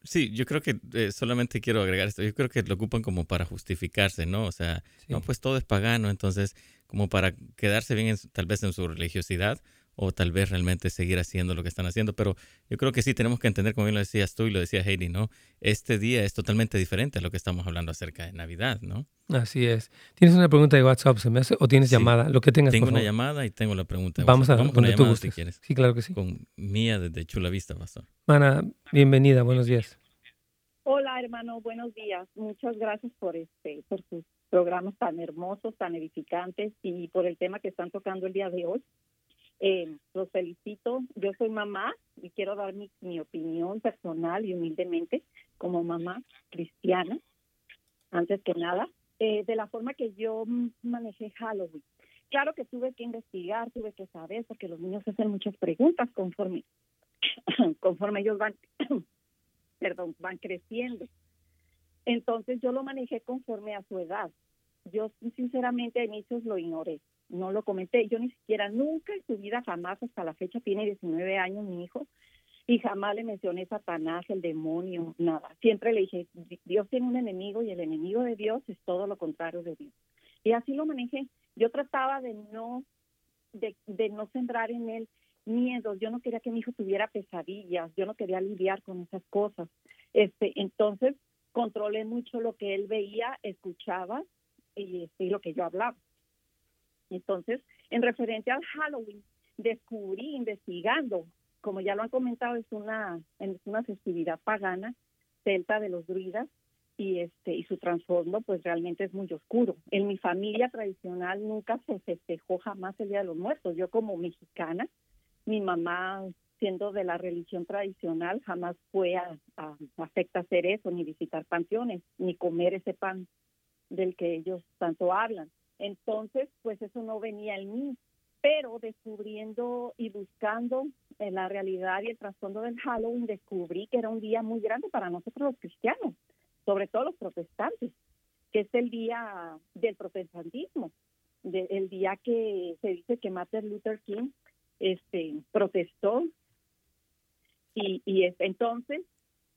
Sí, yo creo que eh, solamente quiero agregar esto. Yo creo que lo ocupan como para justificarse, ¿no? O sea, no, pues todo es pagano, entonces, como para quedarse bien tal vez en su religiosidad, o tal vez realmente seguir haciendo lo que están haciendo. Pero yo creo que sí tenemos que entender, como bien lo decías tú y lo decía Heidi, ¿no? Este día es totalmente diferente a lo que estamos hablando acerca de Navidad, ¿no? Así es. ¿Tienes una pregunta de WhatsApp, se me hace? ¿O tienes llamada? Lo que tengas, Tengo una llamada y tengo la pregunta. Vamos a Vamos con la llamada, si quieres. Sí, claro que sí. Con Mía desde Chula Vista, Pastor. Mana, bienvenida, buenos días. Hola, hermano, buenos días. Muchas gracias por este, por sus programas tan hermosos, tan edificantes y por el tema que están tocando el día de hoy. Eh, los felicito. Yo soy mamá y quiero dar mi, mi opinión personal y humildemente como mamá cristiana, antes que nada, eh, de la forma que yo manejé Halloween. Claro que tuve que investigar, tuve que saber, porque los niños hacen muchas preguntas conforme, conforme ellos van, perdón, van creciendo. Entonces yo lo manejé conforme a su edad. Yo sinceramente a inicios lo ignoré no lo comenté. Yo ni siquiera, nunca en su vida, jamás hasta la fecha, tiene 19 años mi hijo, y jamás le mencioné Satanás, el demonio, nada. Siempre le dije, Dios tiene un enemigo y el enemigo de Dios es todo lo contrario de Dios. Y así lo manejé. Yo trataba de no, de, de no centrar en él miedos. Yo no quería que mi hijo tuviera pesadillas. Yo no quería lidiar con esas cosas. Este, entonces controlé mucho lo que él veía, escuchaba y, este, y lo que yo hablaba. Entonces, en referente al Halloween, descubrí investigando como ya lo han comentado, es una, es una festividad pagana, celta de los druidas, y este y su trasfondo pues realmente es muy oscuro. En mi familia tradicional nunca se festejó jamás el Día de los Muertos. Yo como mexicana, mi mamá siendo de la religión tradicional jamás fue a, a, afecta hacer eso, ni visitar panteones, ni comer ese pan del que ellos tanto hablan. Entonces, pues eso no venía en mí, pero descubriendo y buscando la realidad y el trasfondo del Halloween, descubrí que era un día muy grande para nosotros los cristianos sobre todo los protestantes, que es el día del protestantismo, el día que se dice que Martin Luther King este, protestó. Y, y es, entonces,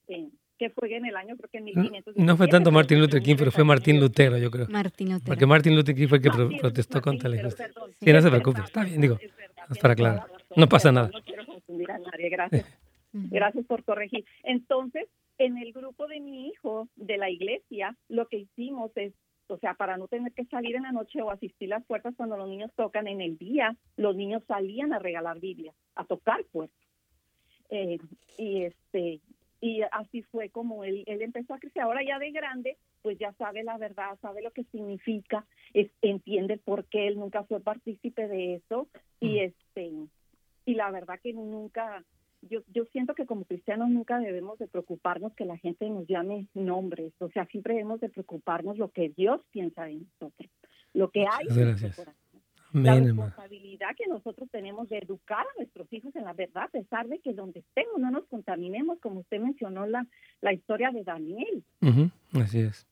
eh, que fue en el año, creo que en 1500. No, fue tanto Martin Luther King, pero fue Martín Lutero, yo creo. Martín Lutero. Porque Martin Luther King fue el que protestó contra la injusticia. Sí, no se preocupe, está bien, digo, es para aclarar. No pasa nada. No quiero confundir a nadie, gracias. Gracias por corregir. Entonces, en el grupo de mi hijo de la iglesia, lo que hicimos es, o sea, para no tener que salir en la noche o asistir las puertas cuando los niños tocan en el día, los niños salían a regalar Biblia, a tocar puertas. Eh, y este y así fue como él, él empezó a crecer. Ahora ya de grande, pues ya sabe la verdad, sabe lo que significa, es, entiende por qué él nunca fue partícipe de eso y este y la verdad que nunca yo, yo siento que como cristianos nunca debemos de preocuparnos que la gente nos llame nombres, o sea, siempre debemos de preocuparnos lo que Dios piensa de nosotros, lo que hay en nuestro corazón. La responsabilidad que nosotros tenemos de educar a nuestros hijos en la verdad, a pesar de que donde estemos no nos contaminemos, como usted mencionó la, la historia de Daniel. Así es.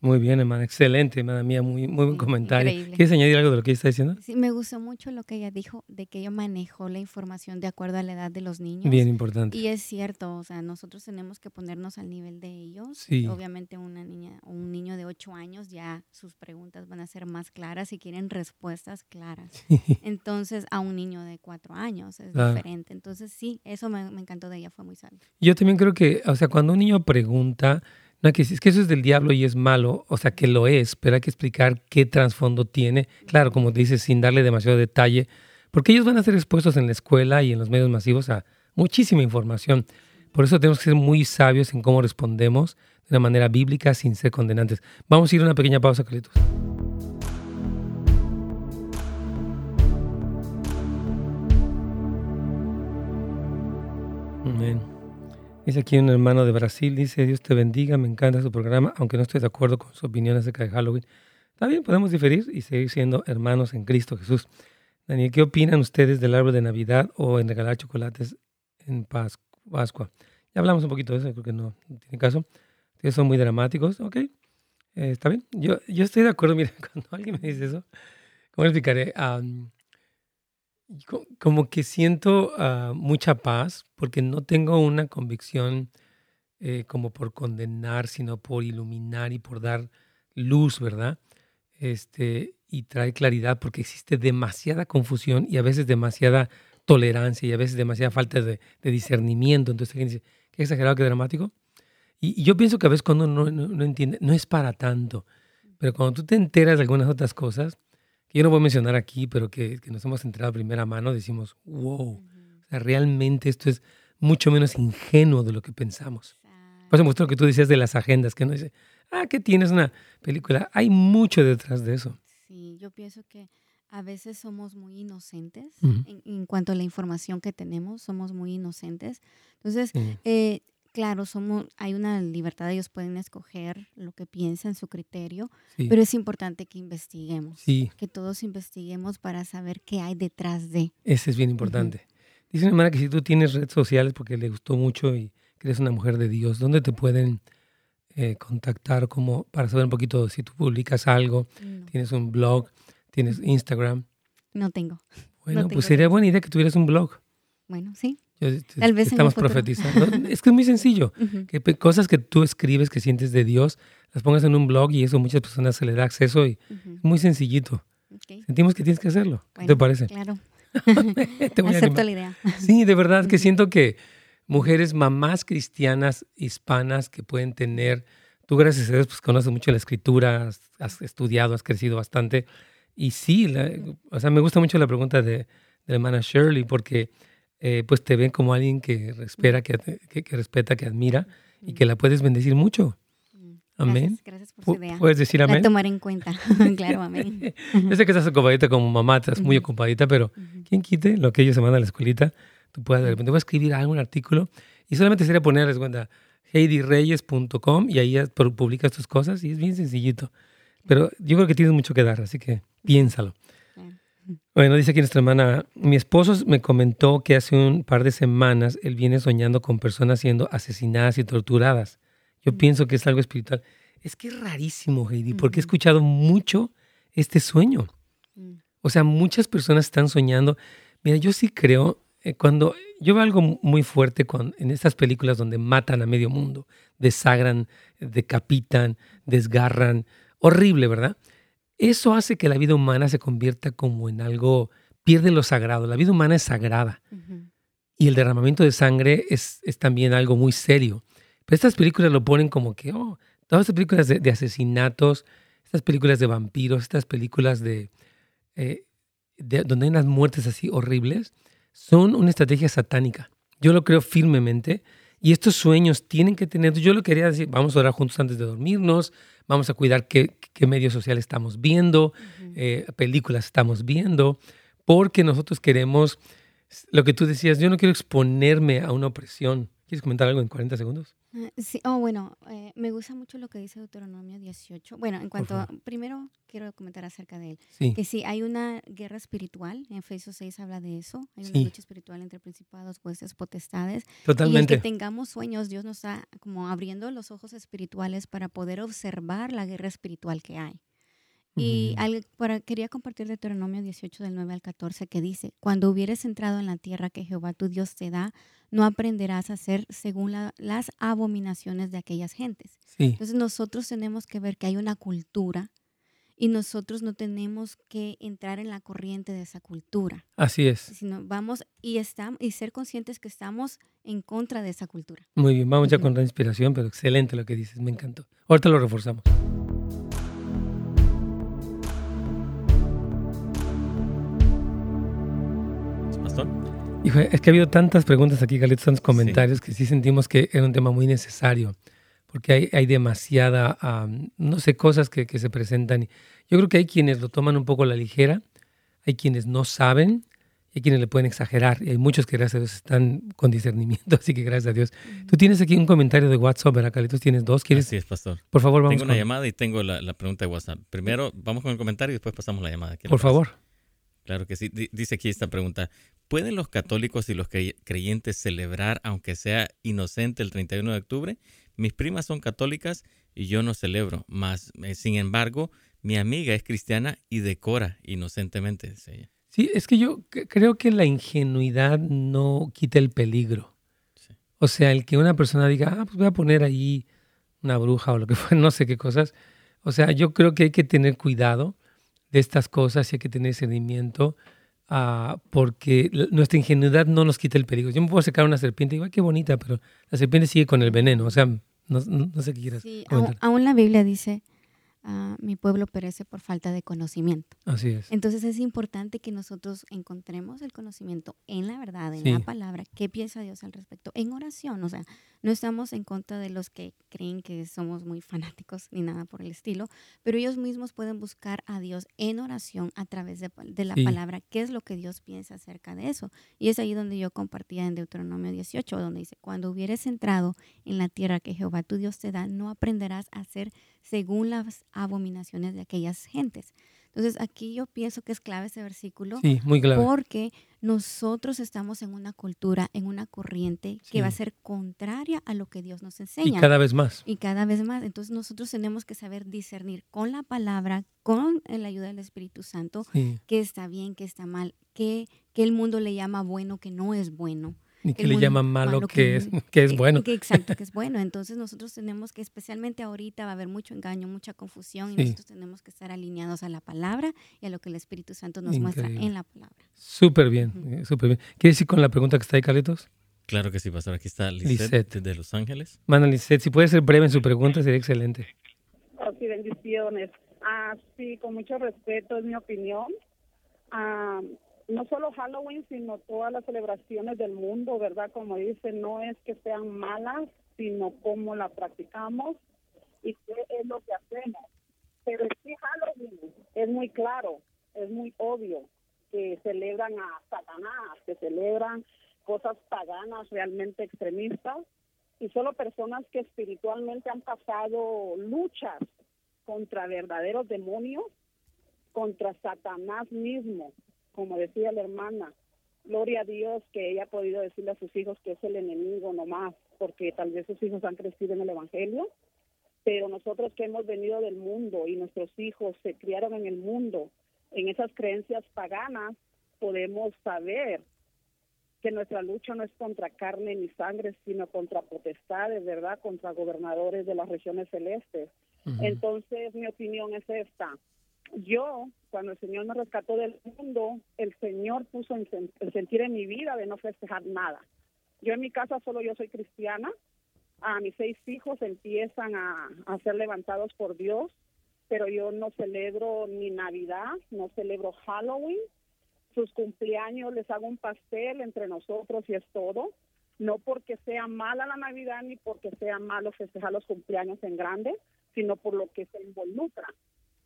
Muy bien, hermana. Excelente, hermana mía. Muy, muy buen comentario. ¿Quieres añadir algo de lo que ella está diciendo? Sí, me gustó mucho lo que ella dijo de que ella manejó la información de acuerdo a la edad de los niños. Bien importante. Y es cierto, o sea, nosotros tenemos que ponernos al nivel de ellos. Sí. Obviamente una niña o un niño de 8 años ya sus preguntas van a ser más claras y quieren respuestas claras. Entonces, a un niño de 4 años es diferente. Entonces, sí, eso me, me encantó de ella, fue muy sabio. Yo también creo que, o sea, cuando un niño pregunta no, que es que eso es del diablo y es malo, o sea que lo es, pero hay que explicar qué trasfondo tiene. Claro, como dices, sin darle demasiado detalle, porque ellos van a ser expuestos en la escuela y en los medios masivos a muchísima información. Por eso tenemos que ser muy sabios en cómo respondemos de una manera bíblica sin ser condenantes. Vamos a ir a una pequeña pausa, Carlitos. Amén. Dice aquí un hermano de Brasil, dice, Dios te bendiga, me encanta su programa, aunque no estoy de acuerdo con su opinión acerca de Halloween. Está bien, podemos diferir y seguir siendo hermanos en Cristo Jesús. Daniel, ¿qué opinan ustedes del árbol de Navidad o en regalar chocolates en Pascua? Ya hablamos un poquito de eso, creo que no, tiene caso. Ustedes son muy dramáticos, ok, eh, está bien. Yo, yo estoy de acuerdo, mira, cuando alguien me dice eso, ¿cómo explicaré? Como que siento ah, mucha paz porque no tengo una convicción eh, como por condenar, sino por iluminar y por dar luz, ¿verdad? Este, y trae claridad porque existe demasiada confusión y a veces demasiada tolerancia y a veces demasiada falta de, discernimiento. Entonces alguien dice, qué exagerado, qué dramático. Y, yo pienso que a veces cuando no, no entiende, no es para tanto. Pero cuando tú te enteras de algunas otras cosas, yo no voy a mencionar aquí, pero que, nos hemos enterado a primera mano, decimos, wow, o sea, realmente esto es mucho menos ingenuo de lo que pensamos. Por eso me lo que tú decías de las agendas, que no dice, ah, que tienes una película. Hay mucho detrás de eso. Sí, yo pienso que a veces somos muy inocentes en, cuanto a la información que tenemos, somos muy inocentes. Entonces, eh, claro, somos, hay una libertad, ellos pueden escoger lo que piensan, su criterio, pero es importante que investiguemos, que todos investiguemos para saber qué hay detrás de. Ese es bien importante. Dice una hermana que si tú tienes redes sociales porque le gustó mucho y que eres una mujer de Dios, ¿dónde te pueden eh, contactar como para saber un poquito si tú publicas algo? ¿Tienes un blog? ¿Tienes Instagram? No tengo. Bueno, pues sería buena idea que tuvieras un blog. Bueno, sí. Tal vez estamos profetizando. es que es muy sencillo. que cosas que tú escribes que sientes de Dios, las pongas en un blog y eso muchas personas se le da acceso y es muy sencillito. Sentimos que tienes que hacerlo. ¿Qué te parece? Claro. Acepto la idea. Sí, de verdad que siento que mujeres, mamás cristianas hispanas que pueden tener, tú gracias a Dios pues conoces mucho la escritura, has, estudiado, has crecido bastante. Y sí, o sea, me gusta mucho la pregunta de, de la hermana Shirley porque eh, pues te ven como alguien que respeta, que, que, respeta, que admira y que la puedes bendecir mucho. Amén. Gracias, por su idea. Puedes decir amén. La tomar en cuenta. claro, amén. Yo sé que estás ocupadita como mamá, estás muy ocupadita, pero ¿quién quite lo que ellos se mandan a la escuelita? Tú puedes de repente voy a escribir algún artículo y solamente sería ponerles cuenta heidyreyes.com y ahí publicas tus cosas y es bien sencillito. Pero yo creo que tienes mucho que dar, así que piénsalo. Bueno, dice aquí nuestra hermana, mi esposo me comentó que hace un par de semanas él viene soñando con personas siendo asesinadas y torturadas. Yo pienso que es algo espiritual. Es que es rarísimo, Heidi, porque he escuchado mucho este sueño. Mm. O sea, muchas personas están soñando. Mira, yo sí creo, eh, cuando yo veo algo muy fuerte con, en estas películas donde matan a medio mundo, desagran, decapitan, desgarran, horrible, ¿verdad? Eso hace que la vida humana se convierta como en algo, pierde lo sagrado. La vida humana es sagrada. Y el derramamiento de sangre es, es, también algo muy serio. Pero estas películas lo ponen como que, oh, todas estas películas de, asesinatos, estas películas de vampiros, estas películas de, eh, de, donde hay unas muertes así horribles, son una estrategia satánica. Yo lo creo firmemente. Y estos sueños tienen que tener, yo lo quería decir, vamos a orar juntos antes de dormirnos, vamos a cuidar qué, qué medios sociales estamos viendo, eh, películas estamos viendo, porque nosotros queremos, lo que tú decías, yo no quiero exponerme a una opresión. ¿Quieres comentar algo en 40 segundos? Ah, sí, oh, bueno, eh, me gusta mucho lo que dice Deuteronomio 18. Bueno, en cuanto, a, primero quiero comentar acerca de él. Que sí, hay una guerra espiritual, en Efesios 6 habla de eso, hay una lucha espiritual entre principados, jueces, potestades. Totalmente. Y el que tengamos sueños, Dios nos está como abriendo los ojos espirituales para poder observar la guerra espiritual que hay. Y para, quería compartir Deuteronomio 18 del 9 al 14 que dice, cuando hubieres entrado en la tierra que Jehová tu Dios te da, no aprenderás a hacer según las abominaciones de aquellas gentes. Entonces nosotros tenemos que ver que hay una cultura y nosotros no tenemos que entrar en la corriente de esa cultura. Así es. Sino vamos y, estamos, y ser conscientes que estamos en contra de esa cultura. Muy bien, vamos ya con la inspiración, pero excelente lo que dices, me encantó. Ahorita lo reforzamos. Es que ha habido tantas preguntas aquí, Carlitos, tantos comentarios que sí sentimos que era un tema muy necesario, porque hay, hay demasiada, no sé, cosas que, que, se presentan. Yo creo que hay quienes lo toman un poco a la ligera, hay quienes no saben, hay quienes le pueden exagerar, y hay muchos que gracias a Dios están con discernimiento, así que gracias a Dios. Tú tienes aquí un comentario de WhatsApp, ¿verdad, Carlitos? Tienes dos, ¿quieres? Sí, es, pastor. Por favor, vamos Tengo una llamada y tengo la, la, pregunta de WhatsApp. Primero, vamos con el comentario y después pasamos la llamada. Por favor. Claro que sí. Dice aquí esta pregunta. ¿Pueden los católicos y los creyentes celebrar, aunque sea inocente, el 31 de octubre? Mis primas son católicas y yo no celebro, más, eh, sin embargo, mi amiga es cristiana y decora inocentemente, Sí, es que yo creo que la ingenuidad no quita el peligro. O sea, el que una persona diga, ah, pues voy a poner ahí una bruja o lo que fuera, no sé qué cosas. O sea, yo creo que hay que tener cuidado de estas cosas y hay que tener seguimiento uh, porque nuestra ingenuidad no nos quita el peligro. Yo me puedo sacar una serpiente y digo, qué bonita, pero la serpiente sigue con el veneno. O sea, no, no, sé qué quieras sí, aún, la Biblia dice Ah, mi pueblo perece por falta de conocimiento. Así es. Entonces es importante que nosotros encontremos el conocimiento en la verdad, en la palabra, qué piensa Dios al respecto, en oración. O sea, no estamos en contra de los que creen que somos muy fanáticos ni nada por el estilo, pero ellos mismos pueden buscar a Dios en oración a través de, la palabra, qué es lo que Dios piensa acerca de eso. Y es ahí donde yo compartía en Deuteronomio 18, donde dice, cuando hubieres entrado en la tierra que Jehová tu Dios te da, no aprenderás a hacer según las abominaciones de aquellas gentes. Entonces aquí yo pienso que es clave ese versículo. Sí, muy clave. Porque nosotros estamos en una cultura, en una corriente que va a ser contraria a lo que Dios nos enseña. Y cada vez más. Y cada vez más. Entonces nosotros tenemos que saber discernir con la palabra, con la ayuda del Espíritu Santo, qué está bien, qué está mal, qué, qué el mundo le llama bueno, que no es bueno. Y que le llaman malo, que, es, que es bueno. exacto, que es bueno. Entonces nosotros tenemos que, especialmente ahorita, va a haber mucho engaño, mucha confusión y nosotros tenemos que estar alineados a la palabra y a lo que el Espíritu Santo nos muestra en la palabra. Súper bien, eh, súper bien. ¿Quieres decir con la pregunta que está ahí, Carlitos? Claro que sí, pastor. Aquí está Lisette, de Los Ángeles. Mana Lisette, si puede ser breve en su pregunta, sería excelente. Oh, sí, bendiciones. Ah, sí, con mucho respeto, es mi opinión. Ah, no solo Halloween, sino todas las celebraciones del mundo, ¿verdad? Como dice, no es que sean malas, sino cómo la practicamos y qué es lo que hacemos. Pero sí Halloween es muy claro, es muy obvio que celebran a Satanás, que celebran cosas paganas realmente extremistas y solo personas que espiritualmente han pasado luchas contra verdaderos demonios, contra Satanás mismo, como decía la hermana. Gloria a Dios que ella ha podido decirle a sus hijos que es el enemigo nomás, porque tal vez sus hijos han crecido en el Evangelio, pero nosotros que hemos venido del mundo y nuestros hijos se criaron en el mundo, en esas creencias paganas, podemos saber que nuestra lucha no es contra carne ni sangre, sino contra potestades, ¿verdad? Contra gobernadores de las regiones celestes. Entonces, mi opinión es esta. Yo, cuando el Señor me rescató del mundo, el Señor puso el sentir en mi vida de no festejar nada. Yo en mi casa solo yo soy cristiana. A mis seis hijos empiezan a, a ser levantados por Dios, pero yo no celebro ni Navidad, no celebro Halloween, sus cumpleaños, les hago un pastel entre nosotros y es todo. No porque sea mala la Navidad ni porque sea malo festejar los cumpleaños en grande, sino por lo que se involucra.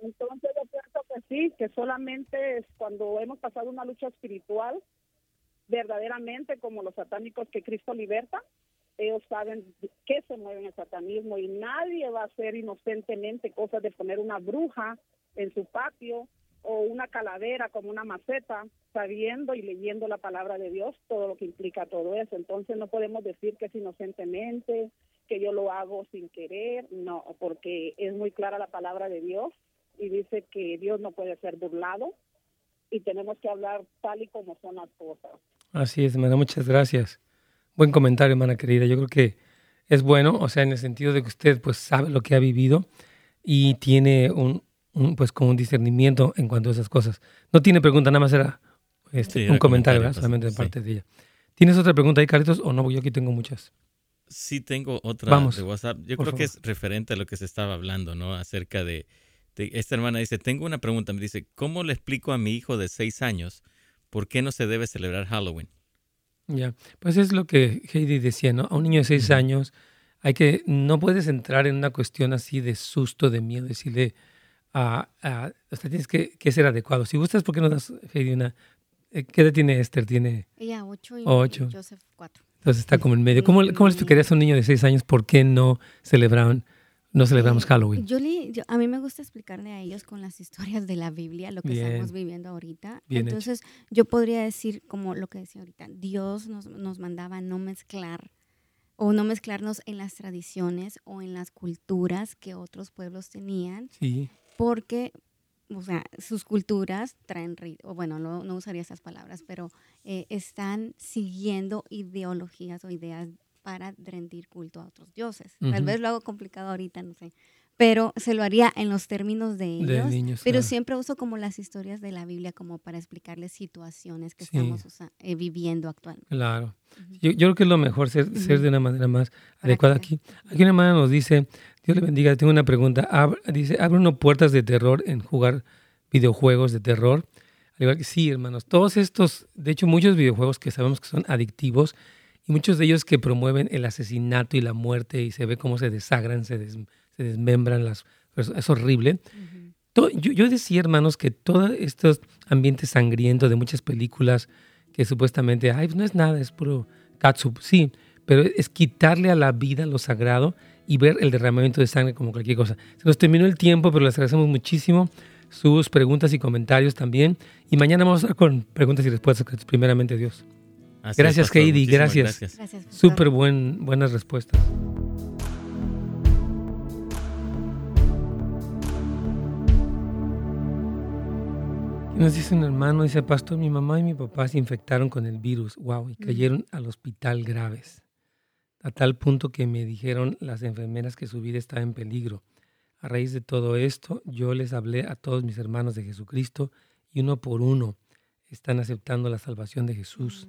Entonces yo pienso que sí, que solamente es cuando hemos pasado una lucha espiritual, verdaderamente como los satánicos que Cristo liberta, ellos saben qué se mueve en el satanismo y nadie va a hacer inocentemente cosas de poner una bruja en su patio o una calavera como una maceta, sabiendo y leyendo la palabra de Dios, todo lo que implica todo eso. Entonces no podemos decir que es inocentemente, que yo lo hago sin querer, no, porque es muy clara la palabra de Dios y dice que Dios no puede ser burlado y tenemos que hablar tal y como son las cosas. Así es, hermana, muchas gracias. Buen comentario, hermana querida. Yo creo que es bueno, o sea, en el sentido de que usted pues sabe lo que ha vivido y tiene un, pues con un discernimiento en cuanto a esas cosas. No tiene pregunta, nada más era este, un comentario, pues, solamente de parte de ella. ¿Tienes otra pregunta ahí, Carlitos, o no? Yo aquí tengo muchas. Sí, tengo otra de WhatsApp. Yo creo que es referente a lo que se estaba hablando, ¿no? Acerca de, Esta hermana dice, tengo una pregunta. Me dice, ¿cómo le explico a mi hijo de seis años por qué no se debe celebrar Halloween? Ya, pues es lo que Heidi decía, ¿no? A un niño de seis años hay que, no puedes entrar en una cuestión así de susto, de miedo, decirle, a, o sea, tienes que, que, ser adecuado. Si gustas, ¿por qué no das, Heidi, una... Eh, ¿Qué edad tiene Esther? Tiene... Ella ocho y ocho. Joseph cuatro. Entonces está como en medio. ¿Cómo, cómo le explicarías a un niño de seis años por qué no celebraban, no celebramos Halloween? Yo, le, a mí me gusta explicarle a ellos con las historias de la Biblia lo que estamos viviendo ahorita. Entonces yo podría decir, como lo que decía ahorita, Dios nos, nos mandaba no mezclar o no mezclarnos en las tradiciones o en las culturas que otros pueblos tenían. Sí porque, o sea, sus culturas traen, o bueno, no, no usaría esas palabras, pero eh, están siguiendo ideologías o ideas para rendir culto a otros dioses. Tal vez lo hago complicado ahorita, no sé. Pero se lo haría en los términos de ellos. pero siempre uso como las historias de la Biblia como para explicarles situaciones que estamos eh, viviendo actualmente. Claro. yo, creo que es lo mejor ser, ser de una manera más adecuada aquí. Aquí una hermana nos dice, Dios le bendiga. Tengo una pregunta. dice, ¿abre uno puertas de terror en jugar videojuegos de terror? Al igual que sí, hermanos. Todos estos, de hecho, muchos videojuegos que sabemos que son adictivos y muchos de ellos que promueven el asesinato y la muerte y se ve cómo se desagran, se, desmembran las Es horrible. yo, decía, hermanos, que todos estos ambientes sangrientos de muchas películas que supuestamente, ay, pues no es nada, es puro katsup. Sí, pero es quitarle a la vida lo sagrado y ver el derramamiento de sangre como cualquier cosa. Se nos terminó el tiempo, pero les agradecemos muchísimo sus preguntas y comentarios también. Y mañana vamos a estar con preguntas y respuestas, primeramente Dios. Gracias, Heidi, gracias. gracias. Súper buen, buenas respuestas. Nos dice un hermano, dice, pastor, mi mamá y mi papá se infectaron con el virus, wow, y cayeron al hospital graves a tal punto que me dijeron las enfermeras que su vida estaba en peligro. A raíz de todo esto, yo les hablé a todos mis hermanos de Jesucristo y uno por uno están aceptando la salvación de Jesús.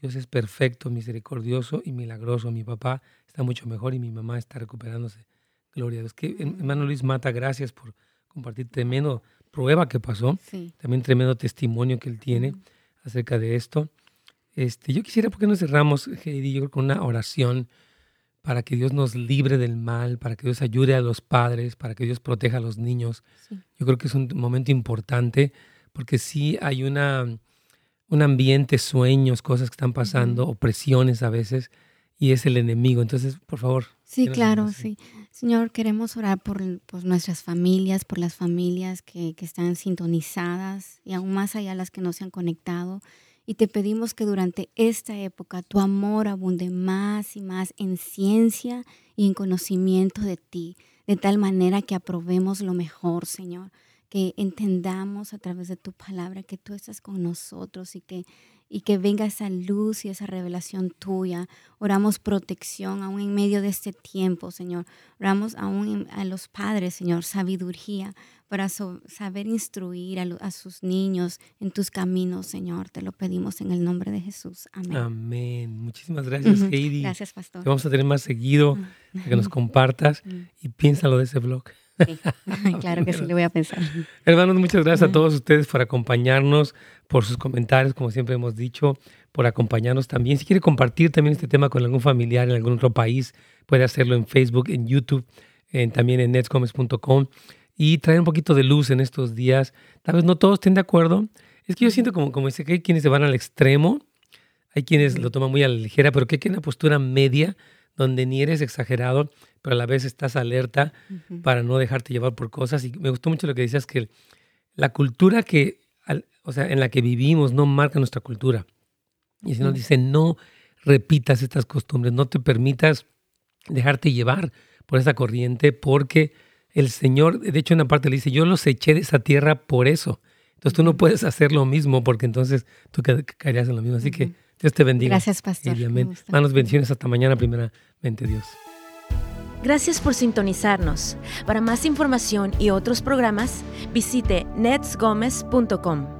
Dios es perfecto, misericordioso y milagroso. Mi papá está mucho mejor y mi mamá está recuperándose. Gloria a Dios. Que, mm. hermano Luis Mata, gracias por compartir tremendo prueba que pasó, también tremendo testimonio que él tiene. Mm. acerca de esto. Este, yo quisiera, ¿por qué no cerramos, Heidi, yo con una oración para que Dios nos libre del mal, para que Dios ayude a los padres, para que Dios proteja a los niños? Yo creo que es un momento importante porque sí hay una, un ambiente, sueños, cosas que están pasando, opresiones a veces, y es el enemigo. Entonces, por favor. Sí, claro, sí. Señor, queremos orar por, nuestras familias, por las familias que, que, están sintonizadas y aún más allá las que no se han conectado. Y te pedimos que durante esta época tu amor abunde más y más en ciencia y en conocimiento de ti, de tal manera que aprobemos lo mejor, Señor que entendamos a través de tu palabra que tú estás con nosotros y que, y que venga esa luz y esa revelación tuya. Oramos protección aún en medio de este tiempo, Señor. Oramos aún a los padres, Señor, sabiduría para saber instruir a, sus niños en tus caminos, Señor. Te lo pedimos en el nombre de Jesús. Amén. Amén. Muchísimas gracias, Heidi. Gracias, Pastor. Te vamos a tener más seguido, que nos compartas y piénsalo de ese blog. Claro que sí, le voy a pensar. Hermanos, muchas gracias a todos ustedes por acompañarnos, por sus comentarios, como siempre hemos dicho, por acompañarnos también. Si quiere compartir también este tema con algún familiar en algún otro país, puede hacerlo en Facebook, en YouTube, también en netscomes.com y traer un poquito de luz en estos días. Tal vez no todos estén de acuerdo. Es que yo siento como, como dice que hay quienes se van al extremo, hay quienes lo toman muy a la ligera, pero que hay una postura media donde ni eres exagerado, pero a la vez estás alerta para no dejarte llevar por cosas. Y me gustó mucho lo que decías, que la cultura que, o sea, en la que vivimos no marca nuestra cultura. Y si nos dice, no repitas estas costumbres, no te permitas dejarte llevar por esa corriente, porque el Señor, de hecho, en una parte le dice, yo los eché de esa tierra por eso. Entonces tú no puedes hacer lo mismo, porque entonces tú caerías en lo mismo. Así que Dios te bendiga. Gracias, pastor. Manos bendiciones hasta mañana, primeramente Dios. Gracias por sintonizarnos. Para más información y otros programas, visite netsgomez.com.